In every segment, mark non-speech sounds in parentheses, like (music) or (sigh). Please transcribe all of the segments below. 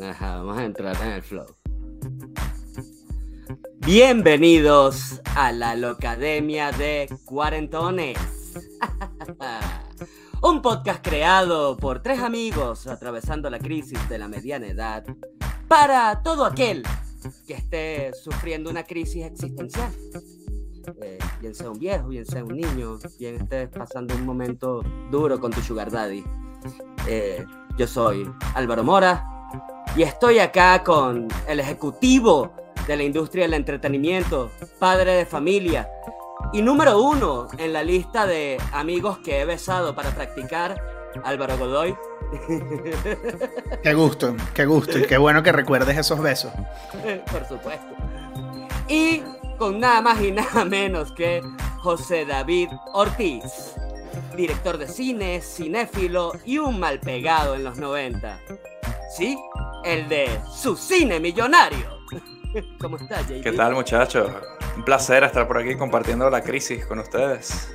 Vamos a entrar en el flow. Bienvenidos a la Locademia de Cuarentones. (laughs) Un podcast creado por tres amigos atravesando la crisis de la mediana edad para todo aquel que esté sufriendo una crisis existencial. Eh, bien sea un viejo, bien sea un niño, bien estés pasando un momento duro con tu sugar daddy. Eh, yo soy Álvaro Mora y estoy acá con el ejecutivo de la industria del entretenimiento, padre de familia y número uno en la lista de amigos que he besado para practicar, Álvaro Godoy. (laughs) Qué gusto, qué gusto y qué bueno que recuerdes esos besos. Por supuesto. Y con nada más y nada menos que José David Ortiz, director de cine, cinéfilo y un mal pegado en los 90. Sí, el de su cine millonario. (laughs) ¿Cómo estás, JP? ¿Qué tal, muchachos? Un placer estar por aquí compartiendo la crisis con ustedes.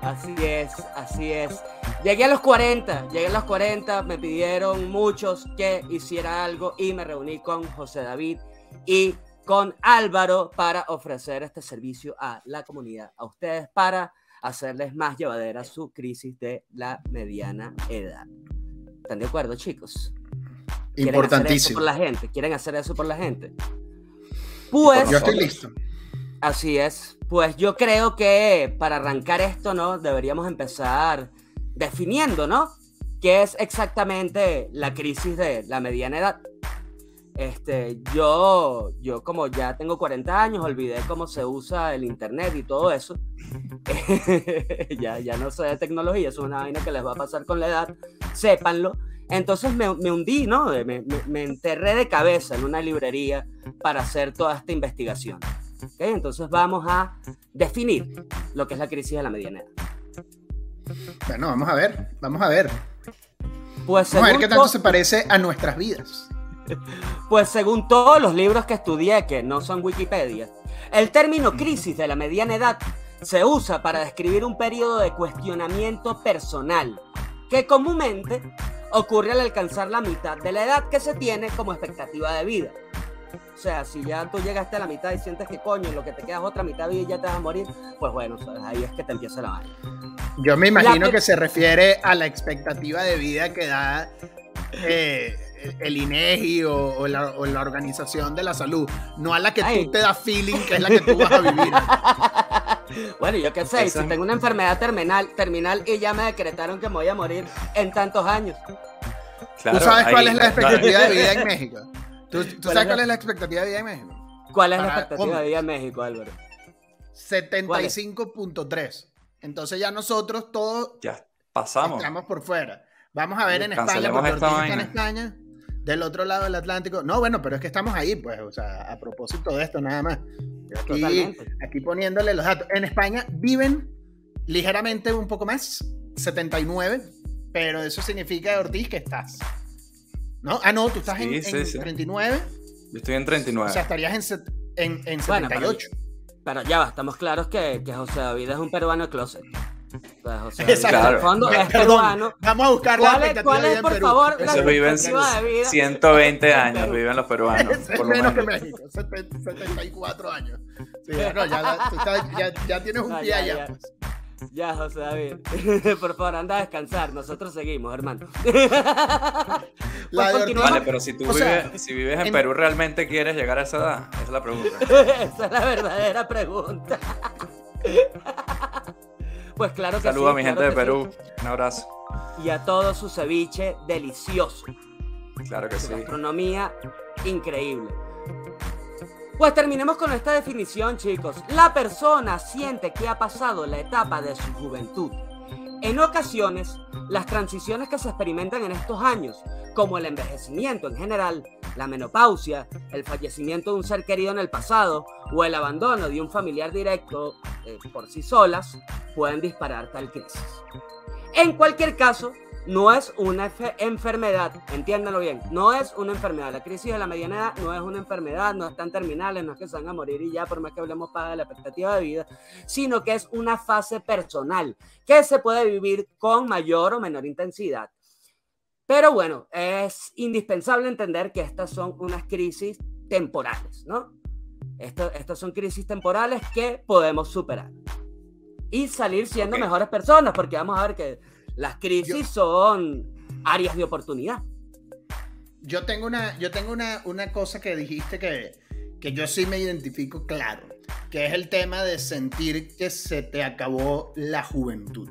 Así es, así es. Llegué a los 40, llegué a los 40, me pidieron muchos que hiciera algo y me reuní con José David y con Álvaro para ofrecer este servicio a la comunidad, a ustedes, para hacerles más llevadera su crisis de la mediana edad. ¿Están de acuerdo, chicos? ¿Quieren hacer eso por la gente? ¿Quieren hacer eso por la gente? Pues. Yo estoy listo. Así es. Pues yo creo que para arrancar esto, ¿no? Deberíamos empezar definiendo, ¿no? ¿Qué es exactamente la crisis de la mediana edad? Este, yo, yo como ya tengo 40 años, olvidé cómo se usa el internet y todo eso. (laughs) ya, ya no sé de tecnología, es una vaina que les va a pasar con la edad, sépanlo. Entonces me, me hundí, ¿no? Me, me, enterré de cabeza en una librería para hacer toda esta investigación. ¿Okay? Entonces vamos a definir lo que es la crisis de la mediana edad. Bueno, vamos a ver, vamos a ver. Pues vamos a ver qué tanto se parece a nuestras vidas. (laughs) Pues según todos los libros que estudié, que no son Wikipedia, el término crisis de la mediana edad se usa para describir un periodo de cuestionamiento personal que comúnmente ocurre al alcanzar la mitad de la edad que se tiene como expectativa de vida. O sea, si ya tú llegaste a la mitad y sientes que coño, lo que te quedas otra mitad de vida y ya te vas a morir, pues bueno, ahí es que te empieza la vaina. Yo me imagino que se refiere a la expectativa de vida que da eh, el INEGI o, la, Organización de la Salud, no a la que tú te das feeling que es la que tú vas a vivir. (laughs) bueno, yo qué sé, si tengo una enfermedad terminal, terminal y ya me decretaron que me voy a morir en tantos años. ¿Tú sabes cuál es la expectativa de vida en México? ¿Tú, sabes cuál es la expectativa de vida en México? ¿Cuál es la expectativa de vida en México, Álvaro? 75.3. Entonces ya nosotros todos ya pasamos. Estamos por fuera. Vamos a ver en España, porque está en España del otro lado del Atlántico. No, bueno, pero es que estamos ahí, pues, o sea, a propósito de esto, nada más. Aquí, aquí poniéndole los datos. En España viven ligeramente un poco más, 79, pero eso significa, Ortiz, que estás. ¿No? Ah, no, tú estás en, 39. Yo estoy en 39. O sea, estarías en, en, 78. pero, ya va, estamos claros que, que José David es un peruano de closet. Exacto. fondo es peruano. Vamos a buscar ¿Cuál es, cuál es por favor, la viven 120 años, viven los peruanos. (laughs) Por menos que México, 74 años. Sí, no, ya, ya, ya, tienes un pie allá. Ya, José David. (laughs) Por favor, anda a descansar. Nosotros seguimos, hermano. (laughs) Pues vale, pero si tú vives, si vives en, Perú, ¿realmente quieres llegar a esa edad? Esa es la pregunta. esa es la verdadera pregunta. Pues claro que Saludos a mi gente de Perú. Un abrazo. Y a todo su ceviche delicioso. Claro que su sí. Gastronomía increíble. Pues terminemos con esta definición, chicos. La persona siente que ha pasado la etapa de su juventud. En ocasiones, las transiciones que se experimentan en estos años, como el envejecimiento en general, la menopausia, el fallecimiento de un ser querido en el pasado o el abandono de un familiar directo eh, por sí solas, pueden disparar tal crisis. En cualquier caso, no es una enfermedad, entiéndanlo bien, no es una enfermedad. La crisis de la mediana edad no es una enfermedad, no están terminales, no es que se van a morir y ya, por más que hablemos para la expectativa de vida, sino que es una fase personal que se puede vivir con mayor o menor intensidad Pero bueno, es indispensable entender que estas son unas crisis temporales, ¿no? estas son crisis temporales que podemos superar y salir siendo mejores personas, porque vamos a ver que las crisis son áreas de oportunidad. Yo tengo una, yo tengo una, una cosa que dijiste que, que yo sí me identifico claro, que es el tema de sentir que se te acabó la juventud.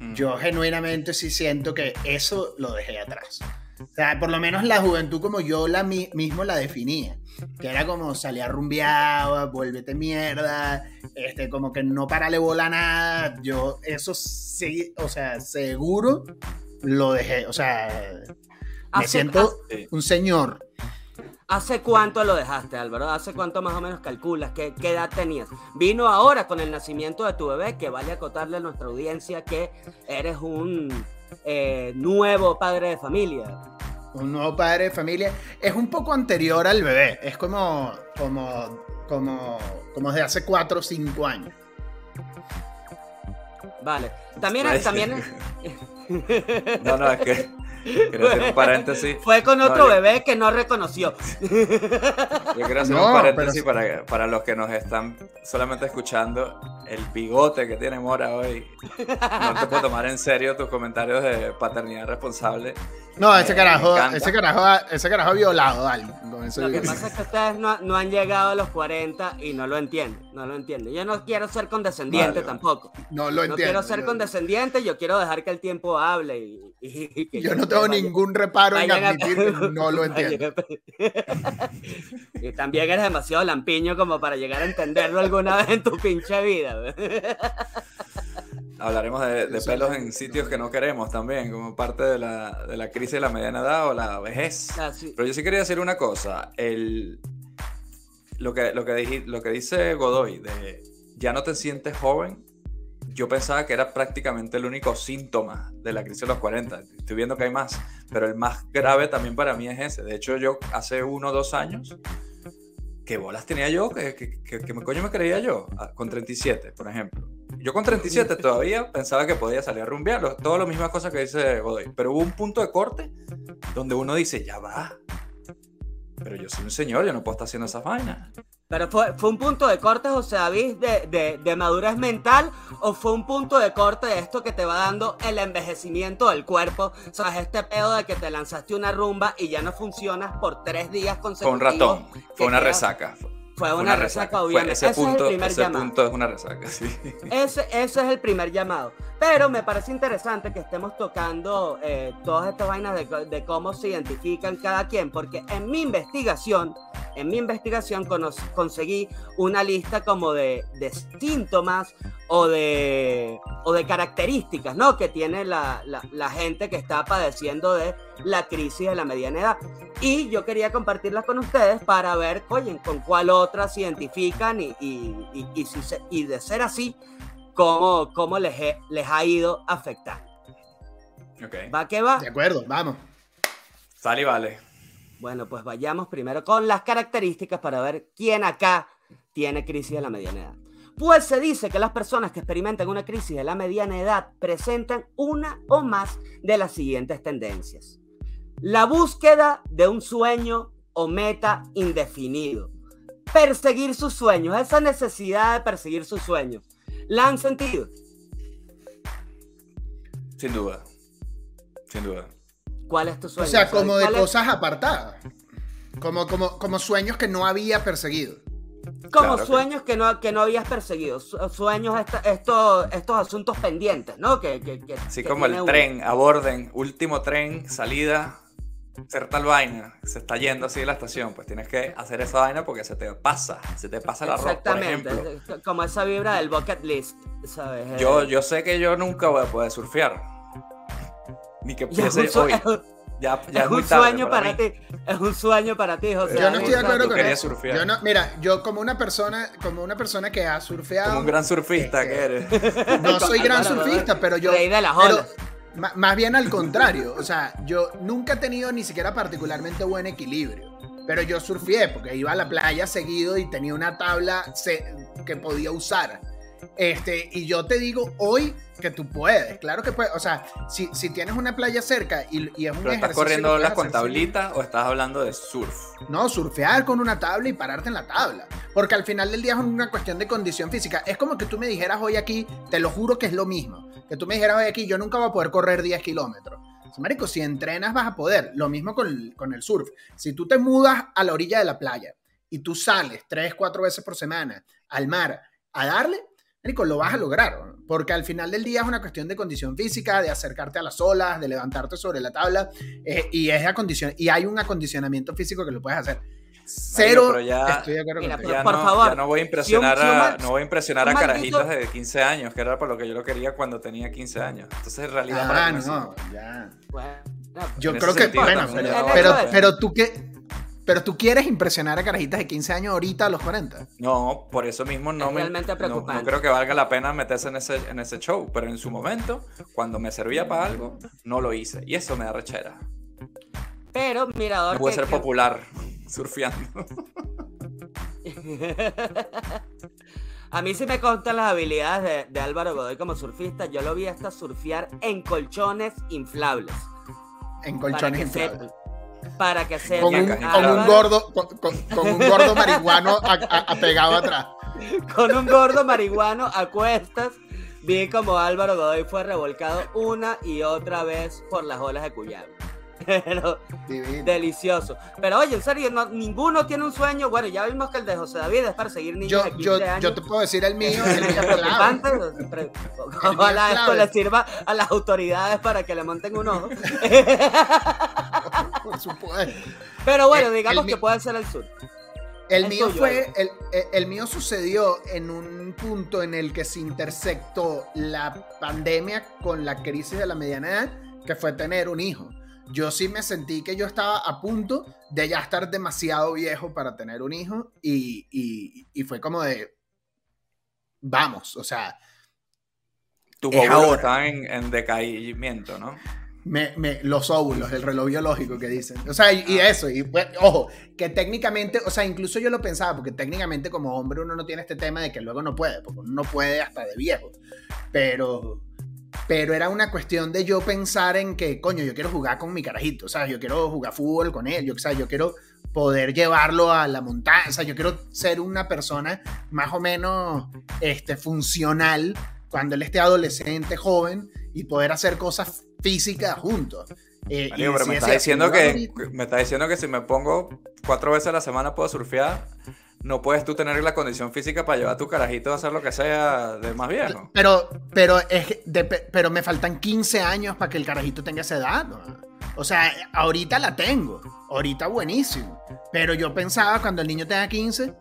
Mm. Yo genuinamente sí siento que eso lo dejé atrás. O sea, por lo menos la juventud como yo la mismo la definía. Que era como salía rumbeado, vuélvete mierda, este, como que no parale bola nada. Yo, eso sí, o sea, seguro lo dejé. O sea, me siento un señor. ¿Hace cuánto lo dejaste, Álvaro? ¿Hace cuánto más o menos calculas? ¿Qué, ¿Qué, edad tenías? Vino ahora con el nacimiento de tu bebé, que vale acotarle a nuestra audiencia que eres un eh, nuevo padre de familia. Un nuevo padre de familia. Es un poco anterior al bebé. Es como, como, como, como de hace 4 o 5 años. Vale. También, también. (laughs) (laughs) no, no, es que Quiero hacer un paréntesis. Fue con otro bebé que no reconoció. Yo quiero hacer un paréntesis para, para los que nos están solamente escuchando. El bigote que tiene Mora hoy. No te puedo tomar en serio tus comentarios de paternidad responsable. No, ese carajo, ese carajo, ese carajo ha violado a alguien. Lo que pasa es que ustedes no, han llegado a los 40 y no lo entienden. No lo entienden. Yo no quiero ser condescendiente tampoco. No lo entiendo. No quiero ser condescendiente, yo quiero dejar que el tiempo hable. Y, yo no tengo ningún reparo en admitir que (laughs) no lo entiendo. y (laughs) también eres demasiado lampiño como para llegar a entenderlo alguna vez en tu pinche vida. (laughs) Hablaremos de, pelos en sitios que no queremos también, como parte de la, de la crisis de la mediana edad o la vejez. Ah, Pero yo sí quería decir una cosa. El, lo, que, lo, que lo que dice Godoy de ya no te sientes joven, yo pensaba que era prácticamente el único síntoma de la crisis de los 40. Estoy viendo que hay más, pero el más grave también para mí es ese. De hecho, yo hace uno o dos años, ¿qué bolas tenía yo? ¿Qué, qué, coño me creía yo? Ah, con 37, por ejemplo. Yo con 37 todavía pensaba que podía salir a rumbear, todas las mismas cosas que dice Godoy. Pero hubo un punto de corte donde uno dice, ya va. Pero yo soy un señor, yo no puedo estar haciendo esas vainas. Pero fue, fue un punto de corte, José David, de, de, de, madurez mental, o fue un punto de corte de esto que te va dando el envejecimiento del cuerpo. O sea, este pedo de que te lanzaste una rumba y ya no funcionas por tres días consecutivos. Fue un ratón, fue una resaca. Fue una, resaca, obviamente. ese, punto, es el primer ese punto es una resaca, sí. Ese, ese, es el primer llamado. Pero me parece interesante que estemos tocando eh, todas estas vainas de, de, cómo se identifican cada quien, porque en mi investigación, en mi investigación conseguí una lista como de, de síntomas o de, o de características ¿no? que tiene la, la, gente que está padeciendo de la crisis de la mediana edad. Y yo quería compartirlas con ustedes para ver, oye, con cuál otras se identifican y, y, y, si y de ser así, cómo, cómo les, les ha ido afectando. Okay. ¿Va que va? De acuerdo, vamos. Sale y vale. Bueno, pues vayamos primero con las características para ver quién acá tiene crisis de la mediana edad. Pues se dice que las personas que experimentan una crisis de la mediana edad presentan una o más de las siguientes tendencias. La búsqueda de un sueño o meta indefinido. Perseguir sus sueños, esa necesidad de perseguir sus sueños. ¿La han sentido? Sin duda. Sin duda. ¿Cuál es tu sueño? O sea, como de cosas apartadas. Como, como, como sueños que no había perseguido. Como sueños que... no, que no habías perseguido, sueños, estos, estos asuntos pendientes, ¿no? Que, que, sí, como el tren, aborden, último tren, salida, hacer tal vaina, se está yendo así de la estación, pues tienes que hacer esa vaina porque se te pasa, se te pasa la ropa, Exactamente, como esa vibra del bucket list, ¿sabes? Yo, yo sé que yo nunca voy a poder surfear, ni que pudiese hoy. Ya, ya es, un sueño para, ti. Es un sueño para ti, José. Yo no estoy de acuerdo con eso. Yo no, mira, yo como una persona, como una persona que ha surfeado. Como un gran surfista que eres. (laughs) No soy gran surfista, pero yo. De las olas. más bien al contrario. O sea, yo nunca he tenido ni siquiera particularmente buen equilibrio. Pero yo surfé porque iba a la playa seguido y tenía una tabla que podía usar. Este, y yo te digo hoy que tú puedes, claro que puedes. O sea, si, si tienes una playa cerca y, y es un ¿Pero ¿Estás corriendo olas con tablita o estás hablando de surf? No, surfear con una tabla y pararte en la tabla. Porque al final del día es una cuestión de condición física. Es como que tú me dijeras hoy aquí, te lo juro que es lo mismo. Que tú me dijeras hoy aquí, yo nunca voy a poder correr 10 kilómetros. Marico, si entrenas vas a poder. Lo mismo con, con el surf. Si tú te mudas a la orilla de la playa y tú sales 3, 4 veces por semana al mar a darle, Marico, lo vas a lograr, porque al final del día es una cuestión de condición física, de acercarte a las olas, de levantarte sobre la tabla, eh, y, es acondicion y hay un acondicionamiento físico que lo puedes hacer. Cero, ya, estoy de acuerdo ya por no, favor, ya no voy a impresionar a, no voy a impresionar a carajitos de 15 años, que era por lo que yo lo quería cuando tenía 15 años. Entonces, en realidad, ah, no, ya. yo creo que, bueno, pero, pero tú qué pero tú quieres impresionar a carajitas de 15 años ahorita a los 40. No, por eso mismo no me no, no, creo que valga la pena meterse en ese, en ese show. Pero en su momento, cuando me servía para algo, no lo hice. Y eso me da rechera. Pero, mirador. No puede ser popular (laughs) surfeando. (laughs) A mí sí me contan las habilidades de, Álvaro Godoy como surfista. Yo lo vi hasta surfear en colchones inflables. En colchones inflables para que se con un, con un gordo con, un gordo marihuano apegado atrás. (laughs) Con un gordo marihuano a cuestas vi como Álvaro Godoy fue revolcado una y otra vez por las olas de Cuyabo pero delicioso. Pero oye, en serio, ninguno tiene un sueño. Bueno, ya vimos que el de José David es para seguir niños yo, de 15 años. Yo te puedo decir el mío. El mío preocupante. Ojalá esto le sirva a las autoridades para que le monten un ojo. (laughs) Por supuesto. Pero bueno, digamos que puede ser el sur. El mío fue, el, el, mío sucedió en un punto en el que se intersectó la pandemia con la crisis de la mediana edad, que fue tener un hijo yo sí me sentí que yo estaba a punto de ya estar demasiado viejo para tener un hijo y, fue como de, vamos, o sea... Tu óvulos están en, en, decaimiento, ¿no? Me, los óvulos, el reloj biológico que dicen. O sea, y, ah. eso, y pues, ojo, que técnicamente, o sea, incluso yo lo pensaba, porque técnicamente como hombre uno no tiene este tema de que luego no puede, porque uno no puede hasta de viejo. Pero, pero era una cuestión de yo pensar en que, coño, yo quiero jugar con mi carajito, o sea, yo quiero jugar fútbol con él, yo, o sea, yo quiero poder llevarlo a la montaña, o sea, yo quiero ser una persona más o menos este, funcional cuando él esté adolescente, joven, y poder hacer cosas físicas juntos. Eh, pero me, está diciendo que, me está diciendo que si me pongo cuatro veces a la semana puedo surfear no puedes tú tener la condición física para llevar a tu carajito a hacer lo que sea de más viejo. Pero, pero, es pero me faltan 15 años para que el carajito tenga esa edad. O sea, ahorita la tengo. Ahorita buenísimo. Pero yo pensaba cuando el niño tenga 15.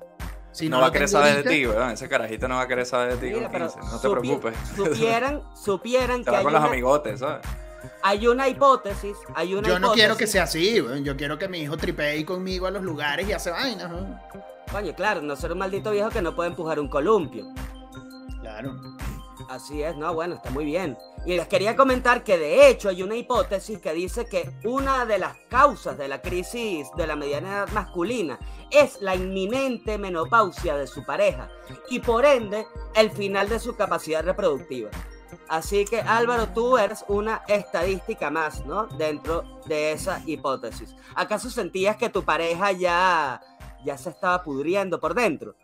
Si no, va a querer saber de ti, ¿verdad? Ese carajito no va a querer saber de ti con 15. No te preocupes. (laughs) Supieran, supieran que. con los amigotes, ¿sabes? Hay una hipótesis, hay una Yo no quiero que sea así, yo quiero que mi hijo tripee conmigo a los lugares y hace vainas. Coño, claro, no ser un maldito viejo que no puede empujar un columpio. Claro. Así es, no, bueno, está muy bien. Y les quería comentar que de hecho hay una hipótesis que dice que una de las causas de la crisis de la mediana edad masculina es la inminente menopausia de su pareja y por ende el final de su capacidad reproductiva. Así que Álvaro, tú eres una estadística más, ¿no? Dentro de esa hipótesis. ¿Acaso sentías que tu pareja ya ya se estaba pudriendo por dentro.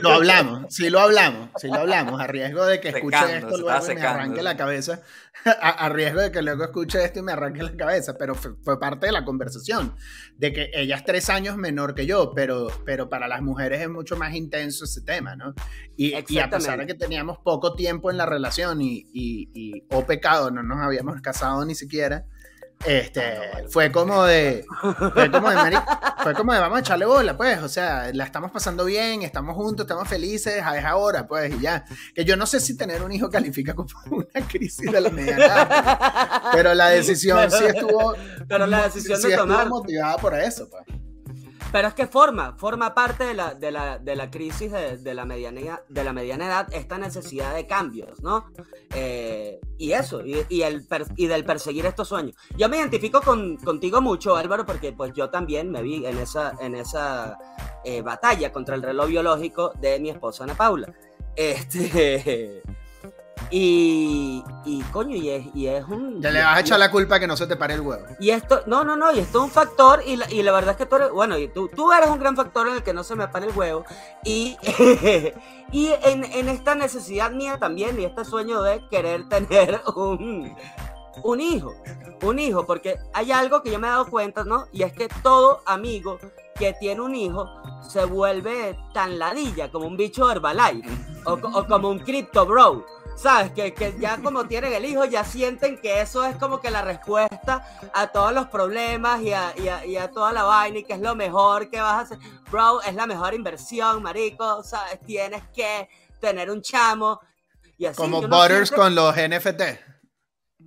lo, hablamos, sí lo hablamos, sí lo hablamos, a riesgo de que escuche esto luego y me arranque la cabeza, (laughs) a, riesgo de que luego escuche esto y me arranque la cabeza, pero fue, parte de la conversación, de que ella es tres años menor que yo, pero, pero para las mujeres es mucho más intenso ese tema, ¿no? Y, y a pesar de que teníamos poco tiempo en la relación y, y, y, o oh pecado, no nos habíamos casado ni siquiera, este, ah, fue como de, fue como de, fue como de, vamos a echarle bola, pues, o sea, la estamos pasando bien, estamos juntos, estamos felices, a esa hora, pues, y ya. Que yo no sé si tener un hijo califica como (laughs) una crisis de la mediana, pero la (laughs) decisión sí estuvo, pero la decisión sí estuvo motivada por eso, pues. Pero es que forma, forma parte de la, de la, de la crisis de, de, la mediana, de la mediana edad esta necesidad de cambios, ¿no? Eh, y eso, y, el y del perseguir estos sueños. Yo me identifico con, contigo mucho, Álvaro, porque pues yo también me vi en esa, en esa eh, batalla contra el reloj biológico de mi esposa Ana Paula. Este. Y, y coño, y es, y es un. Ya le vas a echar la culpa que no se te pare el huevo. Y esto, no, no, no, y esto es un factor, y la, y la verdad es que tú eres, bueno, y tú, tú eres un gran factor en el que no se me pare el huevo. Y, (laughs) y en, en esta necesidad mía también, y este sueño de querer tener un, un hijo, un hijo, porque hay algo que yo me he dado cuenta, ¿no? Y es que todo amigo que tiene un hijo se vuelve tan ladilla como un bicho Herbalife o, o como un Crypto Bro. ¿Sabes? Que, que, ya como tienen el hijo, ya sienten que eso es como que la respuesta a todos los problemas y a, y a, y a toda la vaina y que es lo mejor que vas a hacer. Bro, es la mejor inversión, marico, ¿sabes? Tienes que tener un chamo. Y así, como Butters con los NFT.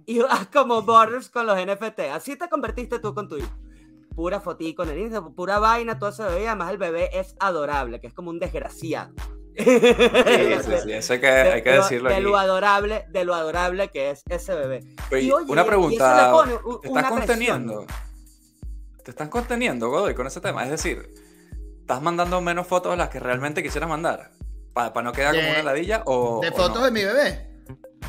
Y como Butters con los NFT. Así te convertiste tú con tu hijo pura fotico en el Instagram, pura vaina, todo ese bebé. Además, el bebé es adorable, que es como un desgraciado. Sí, sí, sí, eso que, hay que decirlo. De, lo adorable, de lo adorable que es ese bebé. y, una pregunta. ¿Te estás conteniendo? ¿Te estás conteniendo, Godoy, con ese tema? Es decir, ¿estás mandando menos fotos de las que realmente quisieras mandar? ¿Para no quedar como una ladilla? O, ¿De fotos de mi bebé?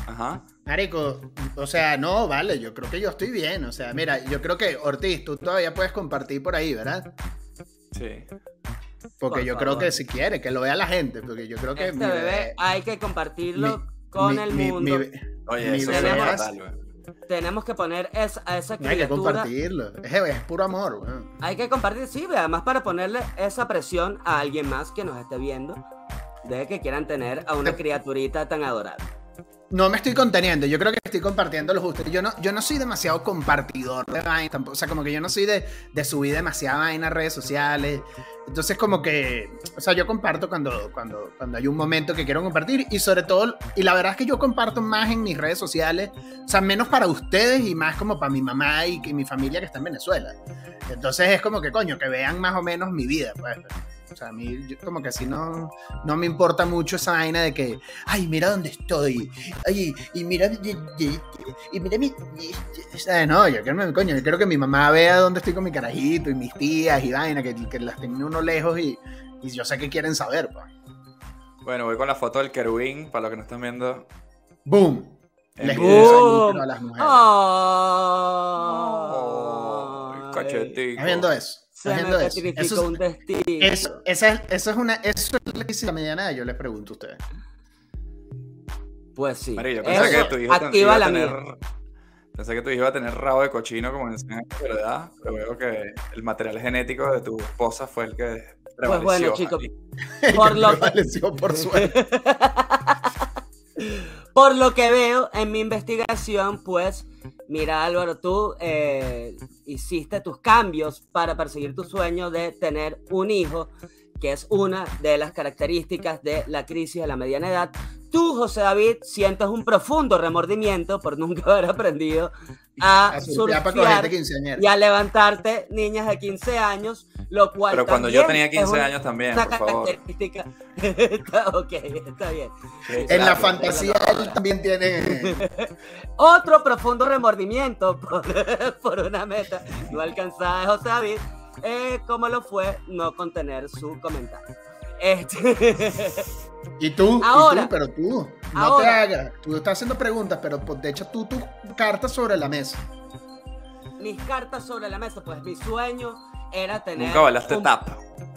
Ajá. Marico, o sea, no, vale, yo creo que yo estoy bien. O sea, mira, yo creo que Ortiz, tú todavía puedes compartir por ahí, ¿verdad? Sí. Porque yo creo que si quiere, que lo vea la gente. Porque yo creo que. Este bebé, hay que compartirlo con el mundo. Oye, eso tenemos, tenemos que poner esa, a esa criatura. Hay que compartirlo. Es, puro amor, Hay que compartir, sí, además para ponerle esa presión a alguien más que nos esté viendo de que quieran tener a una (laughs) criaturita tan adorable no me estoy conteniendo, yo creo que estoy compartiendo lo justo. Yo no, yo no soy demasiado compartidor de vaina, o sea, como que yo no soy de, de subir demasiada vaina a redes sociales. Entonces, como que, o sea, yo comparto cuando, cuando, cuando hay un momento que quiero compartir y sobre todo, y la verdad es que yo comparto más en mis redes sociales, o sea, menos para ustedes y más como para mi mamá y, y mi familia que está en Venezuela. Entonces es como que, coño, que vean más o menos mi vida, pues. O sea, a mí como que así no, no me importa mucho esa vaina de que, ay, mira dónde estoy, ay, y mira, y, mira mi... no, yo quiero, coño, yo quiero que mi mamá vea dónde estoy con mi carajito y mis tías y vaina, que, que las tengo uno lejos y, y yo sé que quieren saber, pues. Bueno, voy con la foto del querubín, para los que no están viendo. ¡Boom! Les ¡Boom! a las mujeres. Oh, oh, cachetito. viendo eso? Se me eso, un destino. Eso, esa es, una, eso es la mediana, yo les pregunto a ustedes. Pues sí. María, yo pensé que tu hijo activa la tener, Pensé que tu hijo iba a tener rabo de cochino como en ¿verdad? Pero veo que el material genético de tu esposa fue el que Pues bueno, chicos. Por lo (laughs) que... por suerte. (laughs) por lo que veo en mi investigación, pues mira Álvaro, tú eh, hiciste tus cambios para perseguir tu sueño de tener un hijo, que es una de las características de la crisis de la mediana edad. Tú, José David, sientes un profundo remordimiento por nunca haber aprendido a, surfear y a levantarte niñas de 15 años, lo cual Pero cuando yo tenía 15 años también, por favor. (laughs) ok, está bien. en la fantasía él también tiene (laughs) otro profundo remordimiento (laughs) por, una meta no alcanzada de José David, eh, como lo fue no contener su comentario. Este... ¿Y tú? Ahora, Pero tú, no te hagas. Tú estás haciendo preguntas, pero pues, de hecho tú tus cartas sobre la mesa. Mis cartas sobre la mesa, pues mi sueño era tener. Nunca bailaste tap.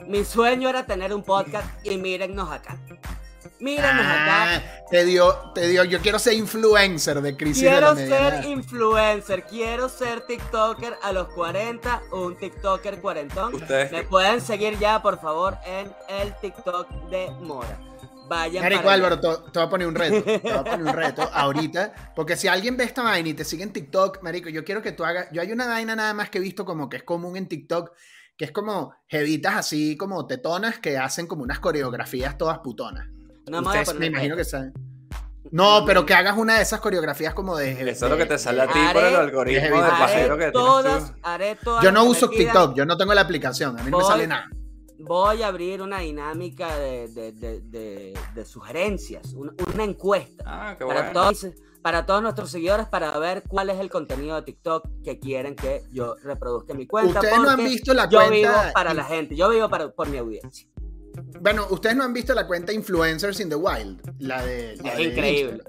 Mi sueño era tener un podcast y mírennos acá. Mírenos acá. Ah, te dio, te dio, yo quiero ser influencer de crisis Quiero de la ser influencer, quiero ser TikToker a los 40, un TikToker cuarentón. ¿Ustedes? Me pueden seguir ya, por favor, en el TikTok de Mora. Vayan Marico Álvaro, te, voy a poner un reto. Te voy a poner un reto (laughs) ahorita. Porque si alguien ve esta vaina y te sigue en TikTok, Marico, yo quiero que tú hagas. Yo hay una vaina nada más que he visto como que es común en TikTok, que es como jevitas así como tetonas que hacen como unas coreografías todas putonas. No me imagino que saben. No, pero que hagas una de esas coreografías como de. Eso es lo que te sale a ti por el algoritmo de pajero que todas, haré todas Yo no uso TikTok, yo no tengo la aplicación, a mí no me sale nada. Voy a abrir una dinámica de, de, de, sugerencias, una, encuesta ah, para, todos, para todos nuestros seguidores para ver cuál es el contenido de TikTok que quieren que yo reproduzca en mi cuenta. Ustedes no han visto la yo cuenta. Yo vivo para la gente, yo vivo para, por mi audiencia. bueno, ustedes no han visto la cuenta Influencers in the Wild, la de... es increíble.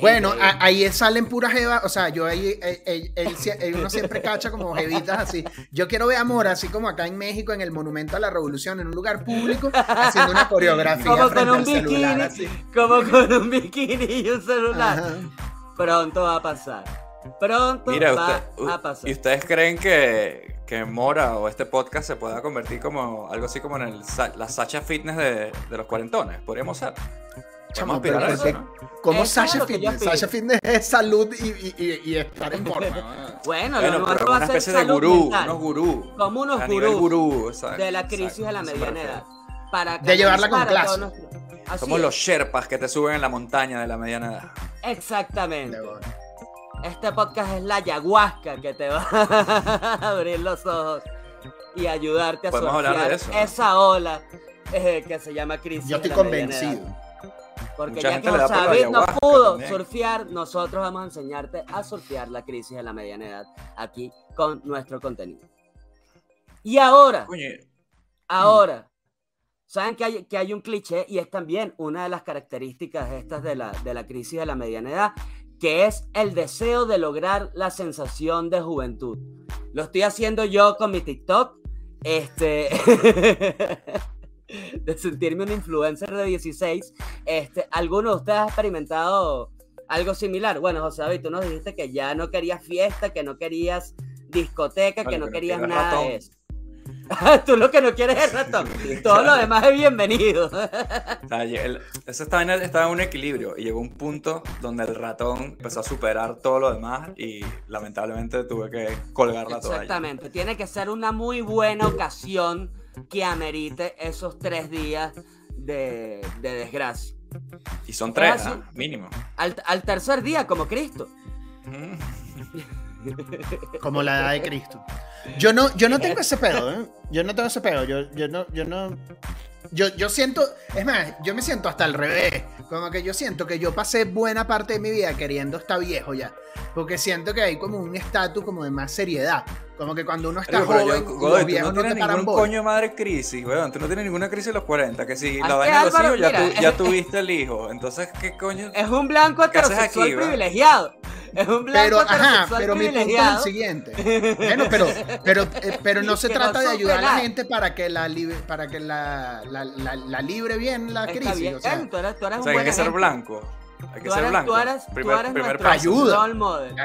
Bueno, ahí salen puras jevas, o sea, yo ahí, uno siempre cacha como jevitas así. Yo quiero ver amor, así como acá en México, en el Monumento a la Revolución, en un lugar público, haciendo una coreografía. Como con un bikini, como con un bikini y un celular. Pronto va a pasar. Pronto va a pasar. ¿Y ustedes creen que, que Mora o este podcast se pueda convertir como algo así como en el, la Sacha Fitness de, de los cuarentones? Podríamos ser. Chamo, pero ¿Cómo Sasha Fitness? Sasha Fitness es salud y, y, y, estar en forma. bueno, bueno lo pero una especie de gurú, unos gurú. Como unos gurús de la crisis de la mediana edad. Para de llevarla con clase. Somos los Sherpas que te suben en la montaña de la mediana edad. Exactamente. Este podcast es la ayahuasca que te va (laughs) a abrir los ojos y ayudarte a surfear esa ola eh, que se llama crisis. Yo estoy convencido. Porque ya que David no pudo surfear, nosotros vamos a enseñarte a surfear la crisis de la mediana edad aquí con nuestro contenido. Y ahora, ahora, saben que hay, que hay un cliché y es también una de las características estas de la, de la crisis de la mediana edad, que es el deseo de lograr la sensación de juventud. Lo estoy haciendo yo con mi TikTok. Este. (laughs) (laughs) de sentirme un influencer de 16. Este, ¿Alguno de ustedes ha experimentado algo similar? Bueno, José David, tú nos dijiste que ya no querías fiesta, que no querías discoteca, que no querías nada de eso. (laughs) Tú lo que no quieres es ratón. Todo lo demás es bienvenido. Eso estaba en, estaba en un equilibrio y llegó un punto donde el ratón empezó a superar todo lo demás y lamentablemente tuve que colgar la toalla. Exactamente. Tiene que ser una muy buena ocasión que amerite esos tres días de, desgracia. Y son tres, mínimo. Al, tercer día, como Cristo. como la edad de Cristo. Yo no, yo no tengo ese pedo, ¿eh? Yo no tengo ese pedo. Yo, yo no, yo no. Yo, yo siento, es más, yo me siento hasta al revés. Como que yo siento que yo pasé buena parte de mi vida queriendo estar viejo ya. Porque siento que hay como un estatus como de más seriedad. Como que cuando uno está joven, yo, los viejos no, no tienes ningún coño madre crisis, weón. Tú no tienes ninguna crisis a los 40. Que si la vaina de los hijos, ya, ya tuviste el hijo. Entonces, ¿qué coño? Es un blanco heterosexual aquí, privilegiado. Es un blanco pero, ajá, pero mi punto es el siguiente. Bueno, pero, pero, eh, pero no (laughs) se trata de ayudar a la gente para que la libre, para que la, la, la, libre bien la crisis. Bien. O sea, tú eres, tú eres o sea, hay que ser blanco. Hay que ser blanco. Tú eres, primer, tú eres ayuda.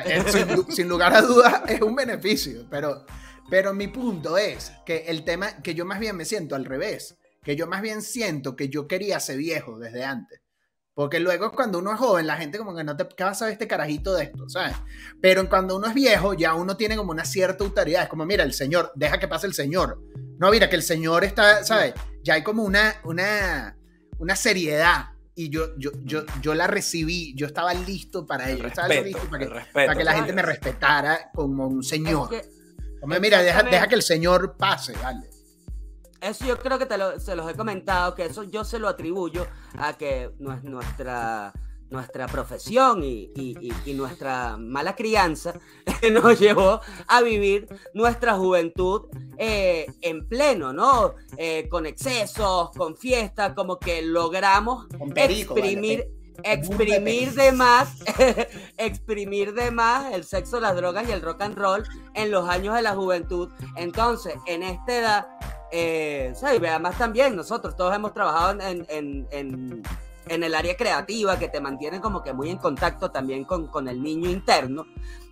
Eh, sin, sin, lugar a dudas (laughs) es un beneficio, pero, pero mi punto es que el tema, que yo más bien me siento al revés, que yo más bien siento que yo quería ser viejo desde antes. Porque luego cuando uno es joven, la gente como que no te, ¿qué vas a ver este carajito de esto? ¿Sabes? Pero cuando uno es viejo, ya uno tiene como una cierta autoridad. Es como, mira, el señor, deja que pase el señor. No, mira, que el señor está, ¿sabes? Ya hay como una, una, una seriedad. Y yo, yo, yo, yo la recibí, yo estaba listo para ello. estaba listo para que, para que la gente me respetara como un señor. como, mira, deja, deja que el señor pase, vale. Eso yo creo que te lo, se los he comentado, que eso yo se lo atribuyo a que nuestra, nuestra profesión y, nuestra mala crianza (laughs) nos llevó a vivir nuestra juventud eh, en pleno, ¿no? Eh, con excesos, con fiestas, como que logramos exprimir exprimir de más, (laughs) exprimir de más el sexo, las drogas y el rock and roll en los años de la juventud. Entonces, en esta edad, eh, y además también nosotros todos hemos trabajado en, en, en, en, el área creativa que te mantiene como que muy en contacto también con, con, el niño interno.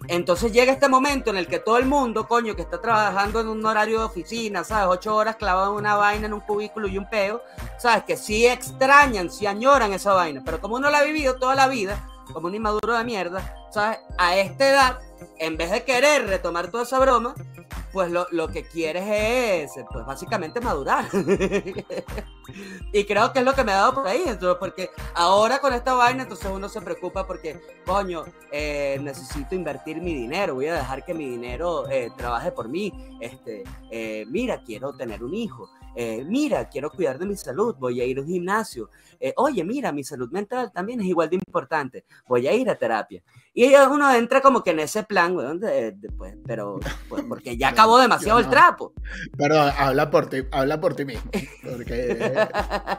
Entonces llega este momento en el que todo el mundo, coño, que está trabajando en un horario de oficina, ¿sabes? Ocho horas clavado en una vaina, en un cubículo y un peo, ¿sabes? Que sí extrañan, sí añoran esa vaina, pero como uno la ha vivido toda la vida, como un inmaduro de mierda, ¿sabes? A esta edad, en vez de querer retomar toda esa broma, pues lo, lo, que quieres es, pues básicamente madurar. (laughs) y creo que es lo que me ha dado por ahí, entonces, porque ahora con esta vaina, entonces uno se preocupa porque, coño, eh, necesito invertir mi dinero, voy a dejar que mi dinero eh, trabaje por mí. Este, eh, mira, quiero tener un hijo. Mira, quiero cuidar de mi salud, voy a ir a un gimnasio. oye, mira, mi salud mental también es igual de importante, voy a ir a terapia. Y uno entra como que en ese plan, pues, pero (laughs) porque ya acabó demasiado el trapo. Perdón, habla por ti, habla por ti mismo. Porque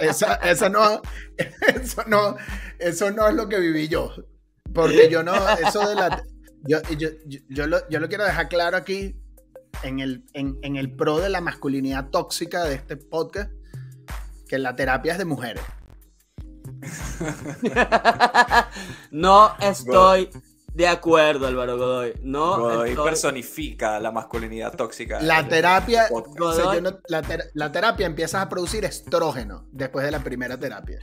eso, no, (laughs) eso, no, eso no es lo que viví yo. Porque yo no, eso de la... Yo, yo, yo, lo, yo lo quiero dejar claro aquí en el, en, en el pro de la masculinidad tóxica de este podcast, que la terapia es de mujeres. (laughs) no estoy de acuerdo, Álvaro Godoy. No Godoy personifica la masculinidad tóxica. La terapia, la, terapia empiezas a producir estrógeno después de la primera terapia.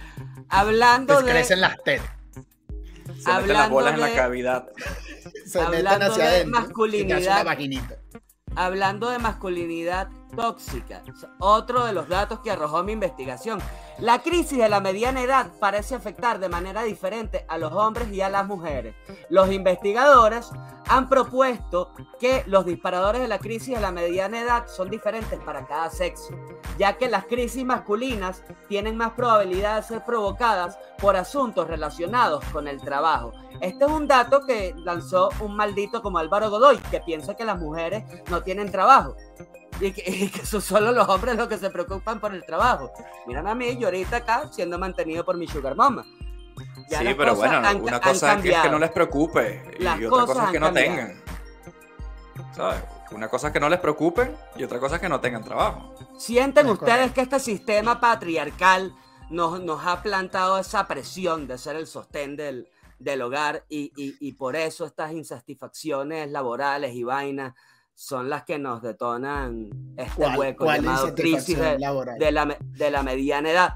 Hablando de. Crecen las tetas. Se meten las bolas en la cavidad. Se meten hacia adentro. Masculinidad. Hablando de masculinidad tóxica, otro de los datos que arrojó mi investigación. La crisis de la mediana edad parece afectar de manera diferente a los hombres y a las mujeres. Los investigadores han propuesto que los disparadores de la crisis de la mediana edad son diferentes para cada sexo, ya que las crisis masculinas tienen más probabilidad de ser provocadas por asuntos relacionados con el trabajo. Este es un dato que lanzó un maldito como Álvaro Godoy, que piensa que las mujeres no tienen trabajo. Y que, son solo los hombres los que se preocupan por el trabajo. Mírame a mí, yo ahorita acá siendo mantenido por mi sugar mama. sí, pero bueno, una cosa es que, no les preocupe y otra cosa es que no tengan. ¿Sabes? Una cosa es que no les preocupen y otra cosa es que no tengan trabajo. ¿Sienten ustedes que este sistema patriarcal nos, nos, ha plantado esa presión de ser el sostén del, del hogar y, y, y, por eso estas insatisfacciones laborales y vainas son las que nos detonan este hueco llamado crisis de, la, de, la, mediana edad.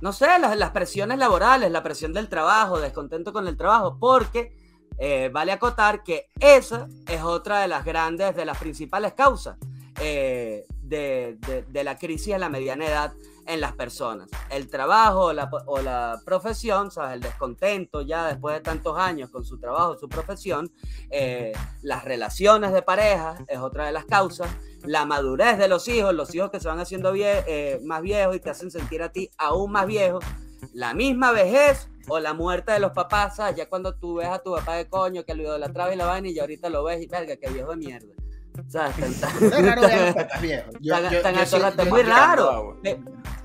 No sé, las, las, presiones laborales, la presión del trabajo, descontento con el trabajo, porque eh, vale acotar que esa es otra de las grandes, de las principales causas eh, de, de, la crisis de la mediana edad en las personas. El trabajo o la, o la, profesión, ¿sabes? el descontento ya después de tantos años con su trabajo, su profesión, eh, las relaciones de pareja es otra de las causas, la madurez de los hijos, los hijos que se van haciendo eh, más viejos y te hacen sentir a ti aún más viejo, la misma vejez o la muerte de los papás, ¿sabes? ya cuando tú ves a tu papá de coño que lo la traba y la vaina y ahorita lo ves y verga, que viejo de mierda. ¿Sabes? Tan, (laughs) tan, muy raro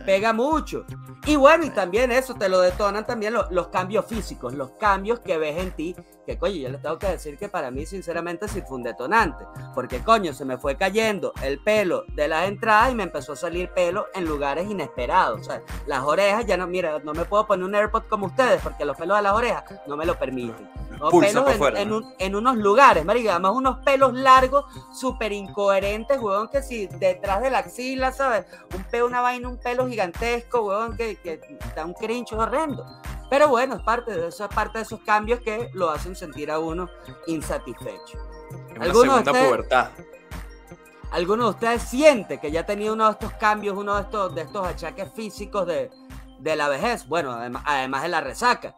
pega mucho. Y bueno, y también eso te lo detonan también los, cambios físicos, los cambios que ves en ti, que coño, yo les tengo que decir que para mí sinceramente sí fue un detonante, porque coño, se me fue cayendo el pelo de las entradas y me empezó a salir pelo en lugares inesperados, o sea, las orejas ya no, mira, no me puedo poner un AirPod como ustedes, porque los pelos de las orejas no me lo permiten. pelos en, unos lugares, marica, además unos pelos largos, súper incoherentes, weón, que si detrás de la axila, ¿sabes? Un pelo, una vaina, un pelo gigantesco, weón, que, que da un crincho horrendo. Pero bueno, es parte de eso, es parte de esos cambios que lo hacen sentir a uno insatisfecho. ¿Alguno segunda de pubertad. ¿Alguno de ustedes siente que ya ha tenido uno de estos cambios, uno de estos, de estos achaques físicos de, de la vejez? Bueno, además, además de la resaca.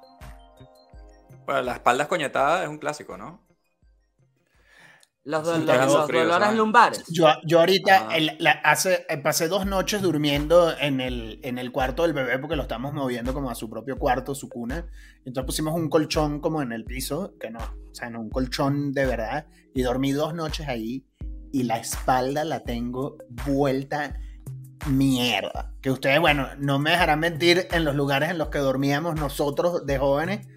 Bueno, la espalda escoñetada es un clásico, ¿no? Los, dolores lumbares. Yo, yo ahorita hace, eh, pasé dos noches durmiendo en el, en el cuarto del bebé porque lo estamos moviendo como a su propio cuarto, su cuna. Entonces pusimos un colchón como en el piso, que no, o sea, no, un colchón de verdad. Y dormí dos noches ahí y la espalda la tengo vuelta mierda. Que ustedes, bueno, no me dejarán mentir en los lugares en los que dormíamos nosotros de jóvenes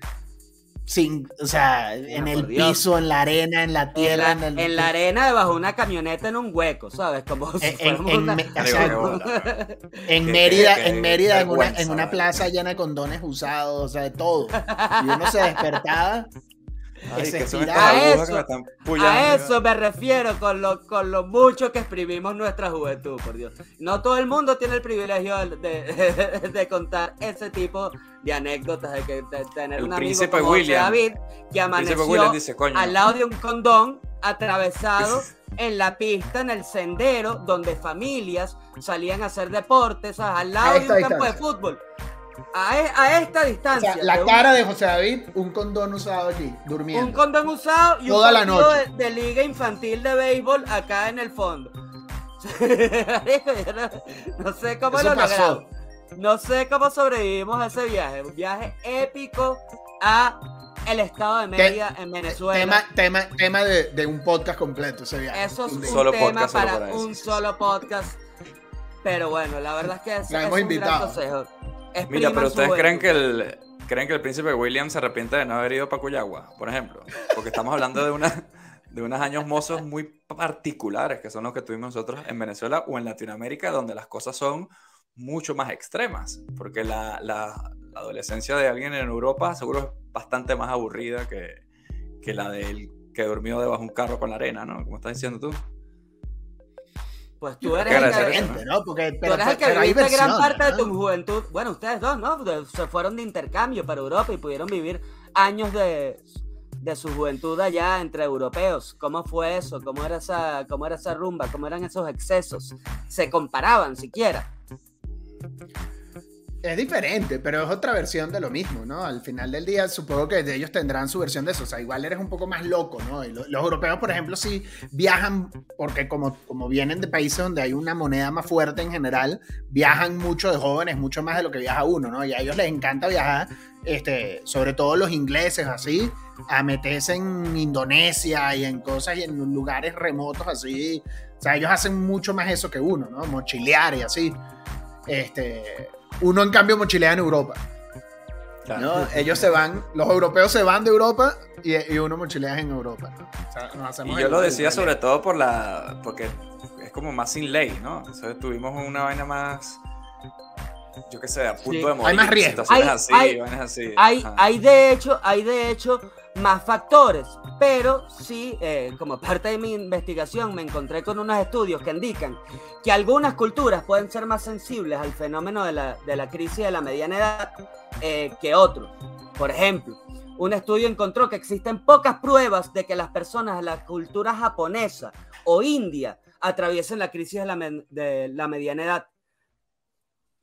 sin, o sea, en el piso, en la arena, en la tierra. En la, en, la arena debajo de una camioneta en un hueco, ¿sabes? Como si en, en, (laughs) Mérida, en Mérida, en una, en una plaza llena de condones usados, o sea, de todo. Y uno se despertaba a, eso, a eso me refiero con lo, con lo mucho que exprimimos nuestra juventud, por Dios. No todo el mundo tiene el privilegio de, de, (laughs) contar ese tipo de anécdotas, de, que, tener un amigo como David que amaneció al lado de un condón atravesado (laughs) en la pista, en el sendero, donde familias salían a hacer deportes, al lado de un campo de fútbol. E, a, esta distancia. la cara de José David, un condón usado allí, durmiendo. Un condón usado y Toda un la noche. De, liga infantil de béisbol acá en el fondo. (laughs) no, sé cómo lo pasó. No sé cómo sobrevivimos a ese viaje. Un viaje épico a el estado de Mérida en Venezuela. Tema, tema, tema de, de, un podcast completo ese viaje. Eso es un, tema para un solo podcast Pero bueno, la verdad es que es, es un gran consejo. Mira, pero ustedes creen que el creen que el príncipe William se arrepiente de no haber ido para Cuyagua, por ejemplo, porque estamos hablando de una de unos años mozos muy particulares que son los que tuvimos nosotros en Venezuela o en Latinoamérica, donde las cosas son mucho más extremas, porque la, la, adolescencia de alguien en Europa seguro es bastante más aburrida que, que la del que durmió debajo de un carro con la arena, ¿no? Como estás diciendo tú. Pues tú eres el que, ¿no? Porque, tú eres el que viviste gran parte de tu juventud. Bueno, ustedes dos, ¿no? Se fueron de intercambio para Europa y pudieron vivir años de, de su juventud allá entre europeos. ¿Cómo fue eso? ¿Cómo era esa, cómo era esa rumba? ¿Cómo eran esos excesos? ¿Se comparaban siquiera? Es diferente, pero es otra versión de lo mismo, ¿no? Al final del día supongo que ellos tendrán su versión de eso. O sea, igual eres un poco más loco, ¿no? los, europeos, por ejemplo, sí viajan, porque como, como vienen de países donde hay una moneda más fuerte en general, viajan mucho de jóvenes, mucho más de lo que viaja uno, ¿no? Y a ellos les encanta viajar, este, sobre todo los ingleses, así, a meterse en Indonesia y en cosas y en lugares remotos así. O sea, ellos hacen mucho más eso que uno, ¿no? Mochilear y así. Este, uno en cambio mochilea en Europa. ¿no? (laughs) Ellos se van, los europeos se van de Europa y, uno mochilea en Europa. y yo lo decía sobre todo por la, porque es como más sin ley, ¿no? O tuvimos una vaina más, yo qué sé, a punto de morir. Hay más riesgo. Hay, así, así. Hay, hay, de hecho, hay de hecho más factores, pero sí, eh, como parte de mi investigación, me encontré con unos estudios que indican que algunas culturas pueden ser más sensibles al fenómeno de la, de la crisis de la mediana edad eh, que otros. Por ejemplo, un estudio encontró que existen pocas pruebas de que las personas de la cultura japonesa o india atraviesen la crisis de la, de la mediana edad